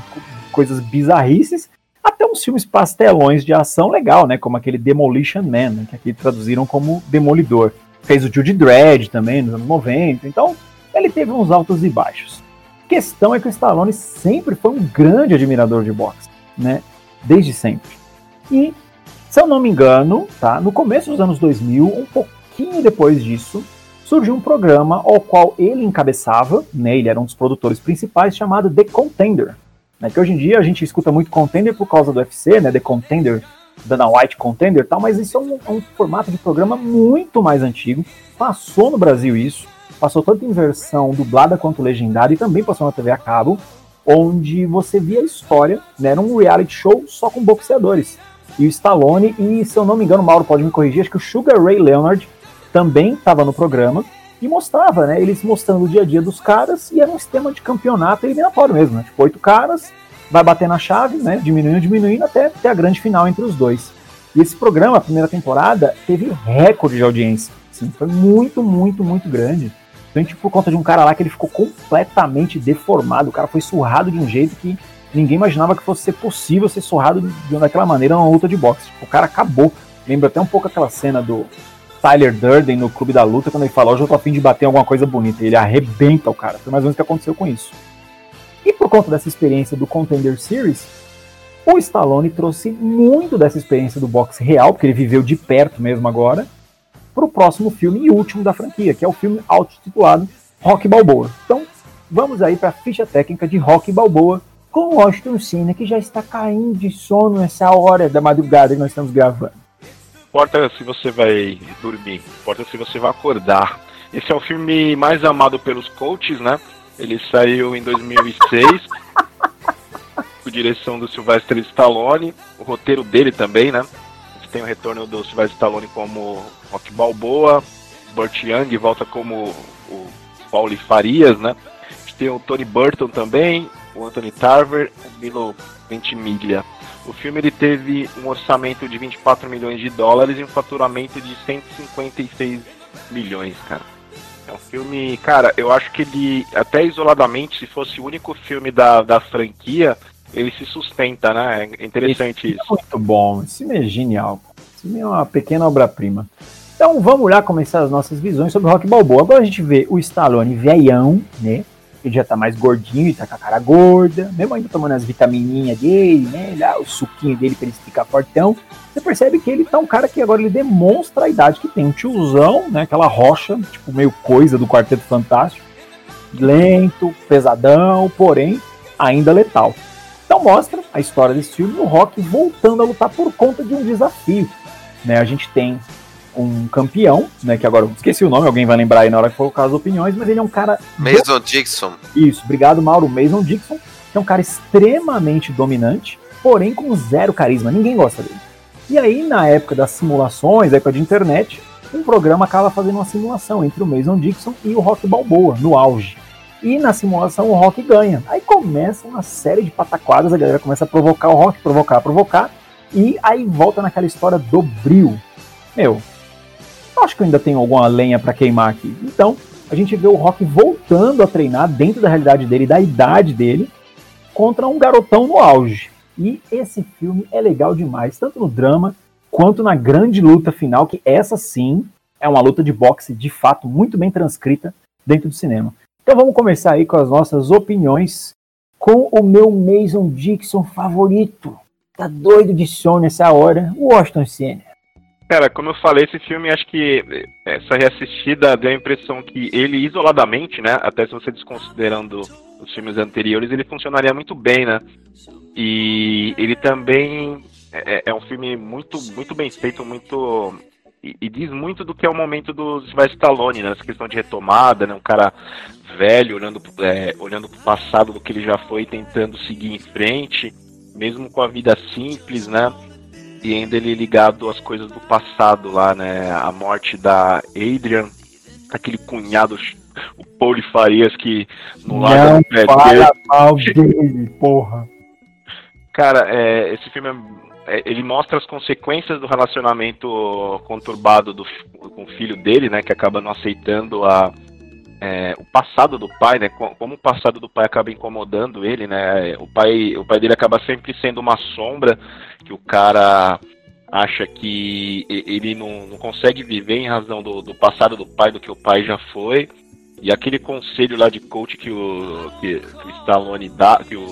coisas bizarrices até uns filmes pastelões de ação legal, né? Como aquele Demolition Man, né? que aqui traduziram como Demolidor. Fez o Judy Dredd também nos anos 90. Então, ele teve uns altos e baixos. A questão é que o Stallone sempre foi um grande admirador de boxe, né? Desde sempre. E, se eu não me engano, tá? No começo dos anos 2000, um pouquinho depois disso, surgiu um programa ao qual ele encabeçava, né, ele era um dos produtores principais, chamado The Contender. Né, que hoje em dia a gente escuta muito Contender por causa do UFC, né, The Contender, Dana White Contender e tal, mas isso é um, é um formato de programa muito mais antigo. Passou no Brasil isso, passou tanto em versão dublada quanto legendada e também passou na TV a cabo, onde você via a história, né, era um reality show só com boxeadores. E o Stallone, e se eu não me engano, Mauro pode me corrigir, acho que o Sugar Ray Leonard também estava no programa e mostrava, né? Eles mostrando o dia a dia dos caras e era um sistema de campeonato eliminatório mesmo, né? Tipo, oito caras, vai bater na chave, né? Diminuindo, diminuindo até ter a grande final entre os dois. E esse programa, a primeira temporada, teve recorde de audiência. Assim, foi muito, muito, muito grande. Principalmente por conta de um cara lá que ele ficou completamente deformado. O cara foi surrado de um jeito que ninguém imaginava que fosse ser possível ser surrado de, daquela maneira numa luta de boxe. Tipo, o cara acabou. Lembra até um pouco aquela cena do Tyler Durden no Clube da Luta, quando ele fala, hoje eu tô afim de bater alguma coisa bonita. Ele arrebenta o cara. Foi mais ou menos o que aconteceu com isso. E por conta dessa experiência do Contender Series, o Stallone trouxe muito dessa experiência do boxe real, porque ele viveu de perto mesmo agora, para o próximo filme e último da franquia, que é o filme auto-titulado Rock Balboa. Então, vamos aí para a ficha técnica de Rock Balboa, com Washington Senna, que já está caindo de sono nessa hora da madrugada que nós estamos gravando. Importa se você vai dormir, importa se você vai acordar. Esse é o filme mais amado pelos coaches, né? Ele saiu em 2006, com direção do Sylvester Stallone, o roteiro dele também, né? Você tem o retorno do Sylvester Stallone como Rock Balboa, Burt Young volta como o Pauli Farias, né? A gente tem o Tony Burton também, o Anthony Tarver, o Milo Ventimiglia. O filme ele teve um orçamento de 24 milhões de dólares e um faturamento de 156 milhões, cara. É um filme, cara, eu acho que ele, até isoladamente, se fosse o único filme da, da franquia, ele se sustenta, né? É interessante Esse isso. É muito bom, esse filme é genial. Esse filme é uma pequena obra-prima. Então vamos lá começar as nossas visões sobre o Rock Balboa. Agora a gente vê o Stallone veião, né? Ele já tá mais gordinho e tá com a cara gorda, mesmo ainda tomando as vitamininhas dele, né? Lá, o suquinho dele pra ele ficar fortão. Você percebe que ele tá um cara que agora ele demonstra a idade que tem. Um tiozão, né? Aquela rocha, tipo meio coisa do Quarteto Fantástico. Lento, pesadão, porém ainda letal. Então mostra a história desse filme, o Rock voltando a lutar por conta de um desafio. Né? A gente tem um campeão, né? Que agora eu esqueci o nome, alguém vai lembrar aí na hora que for colocar as opiniões, mas ele é um cara. Mason Dixon. Isso, obrigado, Mauro. Mason Dixon, que é um cara extremamente dominante, porém com zero carisma. Ninguém gosta dele. E aí, na época das simulações, época de internet, um programa acaba fazendo uma simulação entre o Mason Dixon e o Rock Balboa, no auge. E na simulação o Rock ganha. Aí começa uma série de pataquadas, a galera começa a provocar o Rock, provocar, provocar. E aí volta naquela história do bril. Meu, acho que eu ainda tenho alguma lenha para queimar aqui. Então, a gente vê o Rock voltando a treinar dentro da realidade dele, da idade dele, contra um garotão no auge. E esse filme é legal demais, tanto no drama quanto na grande luta final, que essa sim é uma luta de boxe de fato muito bem transcrita dentro do cinema. Então vamos começar aí com as nossas opiniões com o meu Mason Dixon favorito. Tá doido de sono nessa hora, o Washington Senna. Cara, como eu falei, esse filme, acho que essa reassistida deu a impressão que ele isoladamente, né, até se você desconsiderando os filmes anteriores, ele funcionaria muito bem, né? E ele também é, é um filme muito, muito bem feito, muito e, e, diz muito do que é o momento do Sylvester Stallone, né? Essa questão de retomada, né? Um cara velho olhando, é, olhando para o passado do que ele já foi, tentando seguir em frente, mesmo com a vida simples, né? E ainda ele ligado às coisas do passado lá, né? A morte da Adrian, aquele cunhado, o Pauli Farias que no lado do pé mal dele, porra. Cara, é, esse filme é, ele mostra as consequências do relacionamento conturbado do, com o filho dele, né? Que acaba não aceitando a, é, o passado do pai, né? Como o passado do pai acaba incomodando ele, né? O pai, o pai dele acaba sempre sendo uma sombra que o cara acha que ele não, não consegue viver em razão do, do, passado do pai, do que o pai já foi. E aquele conselho lá de coach que o, que, que o Stallone dá, que o,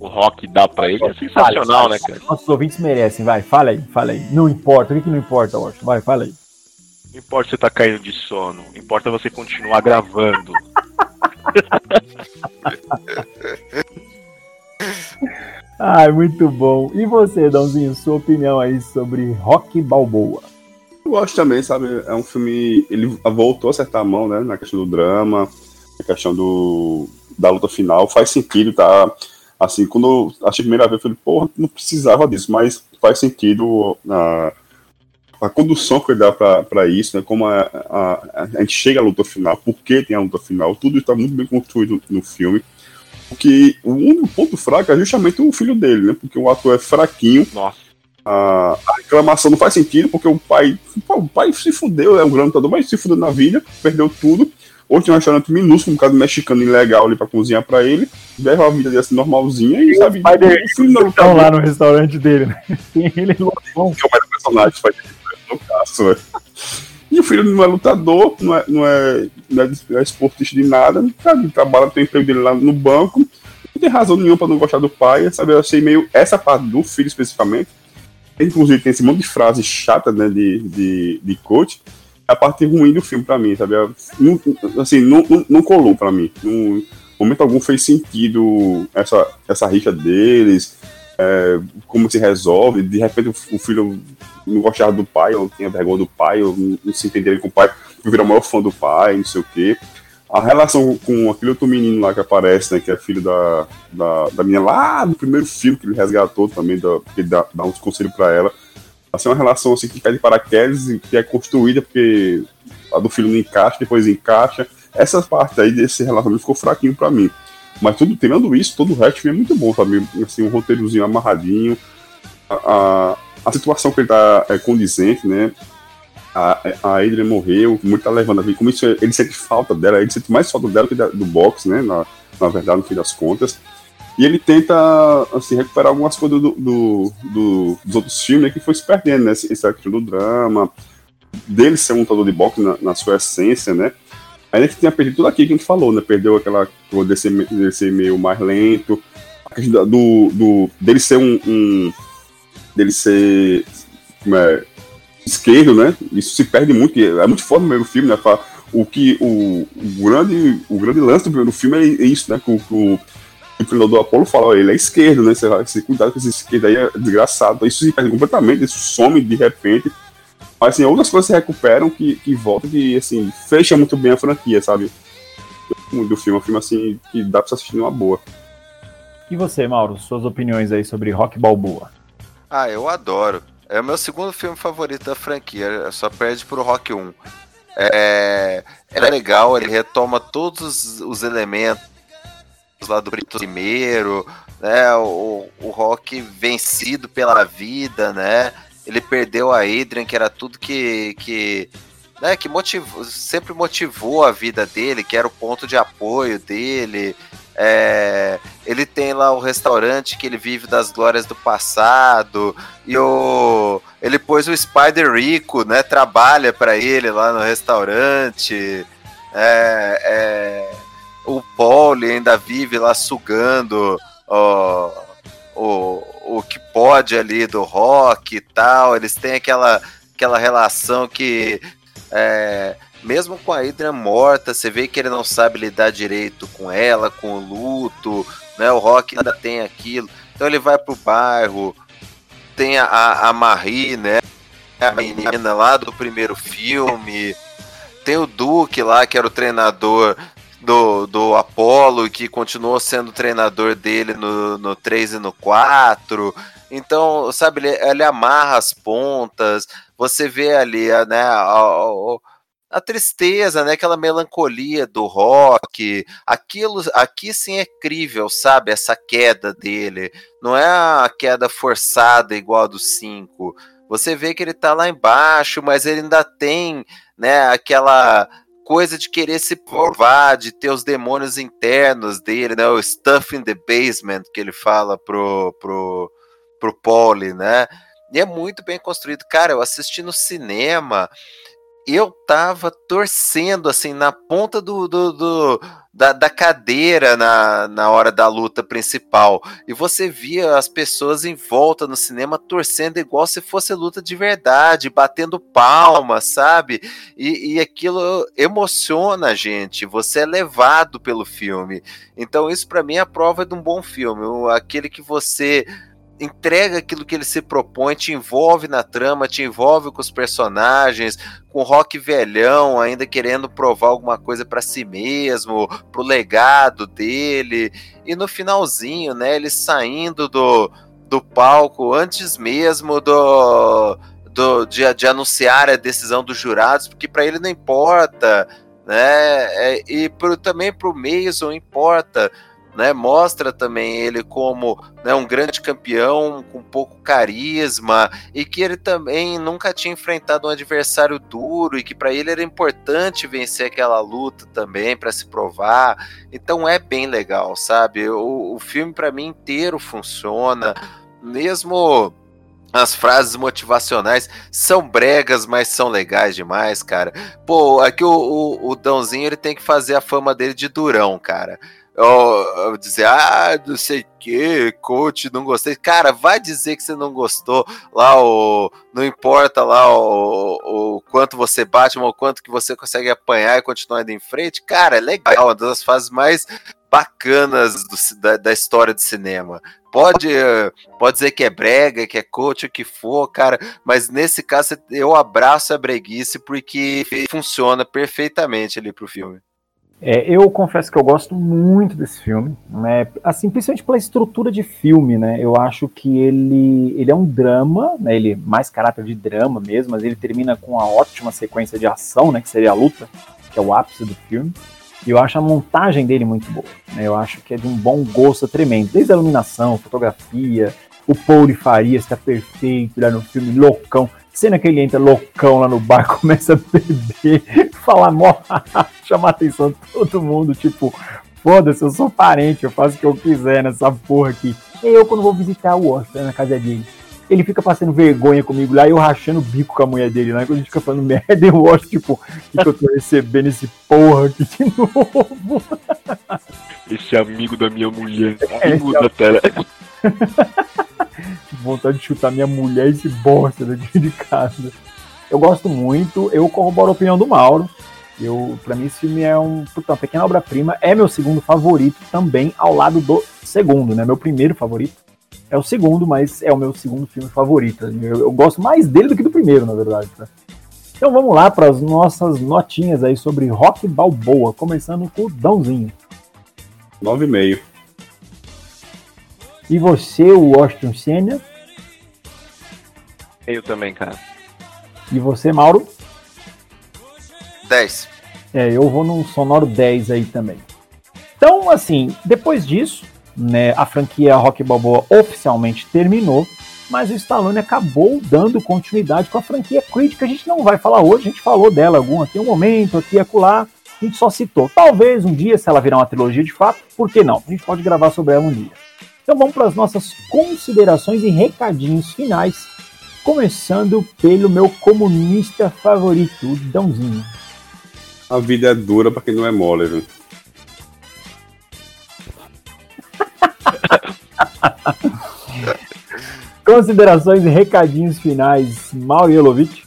o Rock dá pra ele, é sensacional, né, cara? Nossos ouvintes merecem, vai, fala aí, fala aí. Não importa, o que, que não importa, Washington? Vai, fala aí. Não importa você tá caindo de sono, importa você continuar gravando. <laughs> Ai, muito bom. E você, Dãozinho, sua opinião aí sobre Rock Balboa? Eu gosto também, sabe? É um filme. Ele voltou a acertar a mão, né? Na questão do drama, na questão do, da luta final. Faz sentido, tá? Assim, quando eu achei a primeira vez, eu falei, porra, não precisava disso, mas faz sentido a, a condução que ele dá para isso, né? Como a, a, a, gente chega à luta final, por que tem a luta final, tudo está muito bem construído no filme. Porque o único ponto fraco é justamente o filho dele, né? Porque o ator é fraquinho. Nossa. A, a reclamação não faz sentido, porque o pai. Pô, o pai se fudeu, é um grande lutador, mas se fudeu na vida, perdeu tudo. Hoje tem um restaurante minúsculo, um caso mexicano ilegal ali pra cozinhar pra ele. Leva a vida dele assim normalzinha e, sabe. O pai dele estão lá no restaurante dele, né? <laughs> ele loucão. Que é o melhor personagem, faz no caso, né? E o filho não é lutador, não é, não é, não é, é esportista de nada, ele trabalha, tem emprego dele lá no banco, não tem razão nenhuma pra não gostar do pai, sabe? Eu achei meio essa parte do filho especificamente. Inclusive tem esse monte de frase chata, né, de, de, de coach, a parte ruim do filme pra mim, sabe? Não, assim, não, não, não colou pra mim. Não, momento algum fez sentido essa, essa rixa deles, é, como se resolve. De repente o filho não gostava do pai, ou tinha vergonha do pai, ou não se entendia com o pai, virou o maior fã do pai, não sei o quê. A relação com aquele outro menino lá que aparece, né, que é filho da, da, da menina lá do primeiro filme que ele resgatou também, da, que dá, dá uns conselhos para ela. Assim, uma relação assim, que cai de paraquedas e que é construída porque a do filho não encaixa, depois encaixa. Essa parte aí desse relacionamento ficou fraquinho para mim. Mas tudo, tirando isso, todo o resto é muito bom, sabe? Assim, um roteirozinho amarradinho. A, a situação que ele tá é condizente, né? A, a Adrian morreu, muito tá levando a vida. Como isso, ele sente falta dela, ele sente mais falta dela que da, do box, né? Na, na verdade, no fim das contas. E ele tenta assim, recuperar algumas coisas do, do, do dos outros filmes né, que foi se perdendo, né? Essa questão do drama, dele ser um lutador de boxe na, na sua essência, né? Ainda que tenha perdido tudo aquilo que a gente falou, né? Perdeu aquela coisa de ser, meio mais lento, do, do, dele ser um, um dele ser é, esquerdo, né? Isso se perde muito, é muito forte no primeiro filme, né? O que o, o grande o grande lance do filme é isso, né? Que o, o, o treinador Apolo fala, ele é esquerdo, né? Você vai se cuidado com esse esquerdo aí é desgraçado. Isso se perde completamente, isso some de repente. Mas assim, outras coisas se recuperam que, que voltam que assim, fecha muito bem a franquia, sabe? Do filme, é um filme assim que dá pra assistir numa boa. E você, Mauro, suas opiniões aí sobre Rock Balboa? Ah, eu adoro. É o meu segundo filme favorito da franquia, só perde pro Rock 1. É, é legal, ele retoma todos os elementos lá do primeiro, né? O, o Rock vencido pela vida, né? Ele perdeu a Adrian, que era tudo que, que né, que motivou, sempre motivou a vida dele, que era o ponto de apoio dele. É, ele tem lá o restaurante que ele vive das glórias do passado e o ele pôs o Spider Rico, né? Trabalha para ele lá no restaurante. É, é, o Paul ainda vive lá sugando ó, o, o que pode ali do rock e tal. Eles têm aquela, aquela relação que é, mesmo com a Hydra morta, você vê que ele não sabe lidar direito com ela, com o luto, né? O Rock ainda tem aquilo. Então ele vai pro bairro, tem a, a Marie, né? A menina lá do primeiro filme. Tem o Duke lá, que era o treinador do, do Apollo, que continuou sendo treinador dele no, no 3 e no 4. Então, sabe, ele, ele amarra as pontas. Você vê ali, né, a, a, a tristeza, né? Aquela melancolia do rock, aquilo, aqui sim é crível, sabe? Essa queda dele, não é a queda forçada igual a do 5. Você vê que ele tá lá embaixo, mas ele ainda tem, né, aquela coisa de querer se provar, de ter os demônios internos dele, né? O stuff in the basement que ele fala pro pro pro Polly, né? E é muito bem construído. Cara, eu assisti no cinema, eu tava torcendo assim na ponta do, do, do da, da, cadeira na, na hora da luta principal. E você via as pessoas em volta no cinema torcendo igual se fosse luta de verdade, batendo palmas, sabe? E, e aquilo emociona a gente, você é levado pelo filme. Então, isso para mim é a prova de um bom filme. Aquele que você entrega aquilo que ele se propõe, te envolve na trama, te envolve com os personagens, com o Rock velhão ainda querendo provar alguma coisa para si mesmo, pro legado dele, e no finalzinho, né, ele saindo do, do palco antes mesmo do, do de, de anunciar a decisão dos jurados, porque para ele não importa, né, é, e pro, também pro Mason importa, né, mostra também ele como né, um grande campeão com pouco carisma e que ele também nunca tinha enfrentado um adversário duro e que para ele era importante vencer aquela luta também para se provar. Então é bem legal, sabe? O, o filme para mim inteiro funciona, mesmo as frases motivacionais são bregas, mas são legais demais, cara. Pô, aqui o, o, o Dãozinho ele tem que fazer a fama dele de durão, cara oh, dizer, ah, não sei o que, coach, não gostei. Cara, vai dizer que você não gostou lá, o, não importa lá o, o quanto você bate, mas o quanto que você consegue apanhar e continuar indo em frente. Cara, é legal, uma das fases mais bacanas do, da, da, história do cinema. Pode, pode dizer que é brega, que é coach, o que for, cara, mas nesse caso eu abraço a breguice porque funciona perfeitamente ali pro filme. É, eu confesso que eu gosto muito desse filme, né? Assim, principalmente pela estrutura de filme, né? Eu acho que ele, ele é um drama, né? Ele é mais caráter de drama mesmo, mas ele termina com uma ótima sequência de ação, né? Que seria a luta, que é o ápice do filme. E eu acho a montagem dele muito boa. Né? Eu acho que é de um bom gosto tremendo. Desde a iluminação, fotografia, o Paul Faria está perfeito lá no filme, loucão. Cena que ele entra loucão lá no bar, <laughs> começa a beber, falar mó, <laughs> chamar a atenção de todo mundo, tipo, foda-se, eu sou parente, eu faço o que eu quiser nessa porra aqui. E eu, quando vou visitar o Oscar na casa dele, ele fica passando vergonha comigo lá, eu rachando o bico com a mulher dele lá, quando a gente fica falando <laughs> merda, eu acho, tipo, que, que eu tô recebendo esse porra aqui de novo. Esse amigo da minha mulher, amigo da tela. <laughs> Vontade de chutar minha mulher esse bosta daqui de casa. Eu gosto muito, eu corroboro a opinião do Mauro. Eu, pra mim, esse filme é um, puta, uma pequena obra-prima. É meu segundo favorito também, ao lado do segundo, né? Meu primeiro favorito é o segundo, mas é o meu segundo filme favorito. Eu, eu gosto mais dele do que do primeiro, na verdade. Tá? Então vamos lá para as nossas notinhas aí sobre Rock Balboa, começando com o Dãozinho. 9,5. E você, o Washington Senna? Eu também, cara. E você, Mauro? 10. É, eu vou num sonoro 10 aí também. Então, assim, depois disso, né, a franquia Rock Balboa oficialmente terminou, mas o Stallone acabou dando continuidade com a franquia Creed, que a gente não vai falar hoje, a gente falou dela algum aqui um momento, aqui e acolá, a gente só citou. Talvez um dia, se ela virar uma trilogia de fato, por que não? A gente pode gravar sobre ela um dia. Então vamos para as nossas considerações e recadinhos finais, começando pelo meu comunista favorito, o Dãozinho. A vida é dura para quem não é mole, viu? <laughs> Considerações e recadinhos finais, Mauro Yelovich.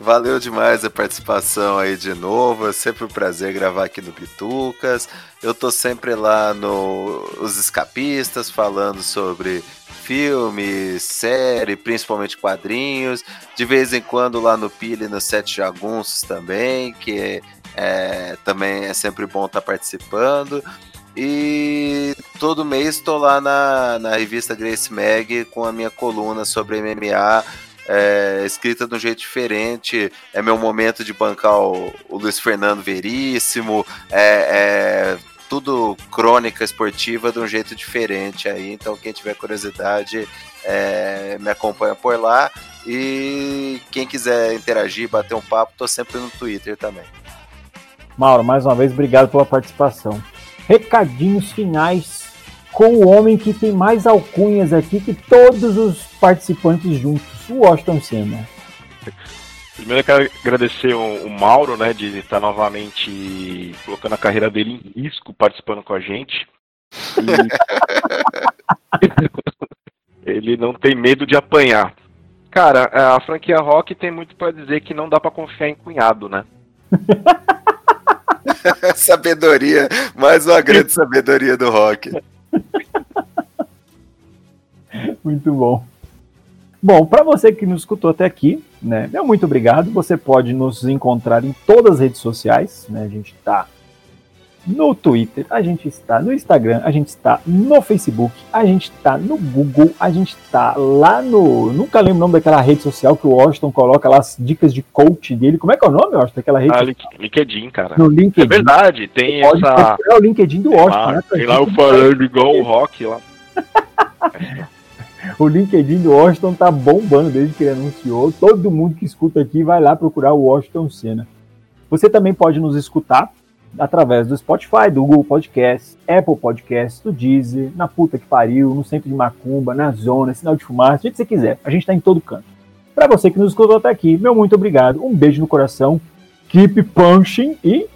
Valeu demais a participação aí de novo. É sempre um prazer gravar aqui no Bitucas. Eu tô sempre lá no Os Escapistas falando sobre filme, série, principalmente quadrinhos. De vez em quando lá no Pile, no Sete Jagunços também, que é, também é sempre bom estar tá participando. E todo mês estou lá na, na revista Grace Mag com a minha coluna sobre MMA, é, escrita de um jeito diferente. É meu momento de bancar o, o Luiz Fernando Veríssimo. É, é, tudo crônica esportiva de um jeito diferente aí. Então, quem tiver curiosidade, é, me acompanha por lá. E quem quiser interagir, bater um papo, tô sempre no Twitter também. Mauro, mais uma vez, obrigado pela participação recadinhos finais com o homem que tem mais alcunhas aqui que todos os participantes juntos, o Washington Senna. Primeiro eu quero agradecer o, Mauro, né, de estar novamente colocando a carreira dele em risco, participando com a gente. E... <laughs> Ele não tem medo de apanhar. Cara, a franquia Rock tem muito para dizer que não dá para confiar em cunhado, né? <laughs> sabedoria, mais uma grande sabedoria do rock. <laughs> <laughs> Muito bom. Bom, para você que nos escutou até aqui, né, meu muito obrigado. Você pode nos encontrar em todas as redes sociais, né? A gente está no Twitter, a gente está no Instagram, a gente está no Facebook, a gente está no Google, a gente está lá no. Nunca lembro o nome daquela rede social que o Washington coloca lá as dicas de coach dele. Como é que é o nome, Washington? Daquela rede? Ah, LinkedIn, cara. No LinkedIn. É verdade, tem essa. É o LinkedIn do Washington, lá, né? Tem lá o falando igual o rock lá. <laughs> o LinkedIn do Washington tá bombando desde que ele anunciou. Todo mundo que escuta aqui vai lá procurar o Washington Senna. Você também pode nos escutar através do Spotify, do Google Podcast, Apple Podcast, do Deezer, na puta que pariu, no centro de Macumba, na zona, sinal de fumaça, do jeito que você quiser. A gente está em todo canto. Para você que nos escutou até aqui, meu muito obrigado, um beijo no coração, keep punching e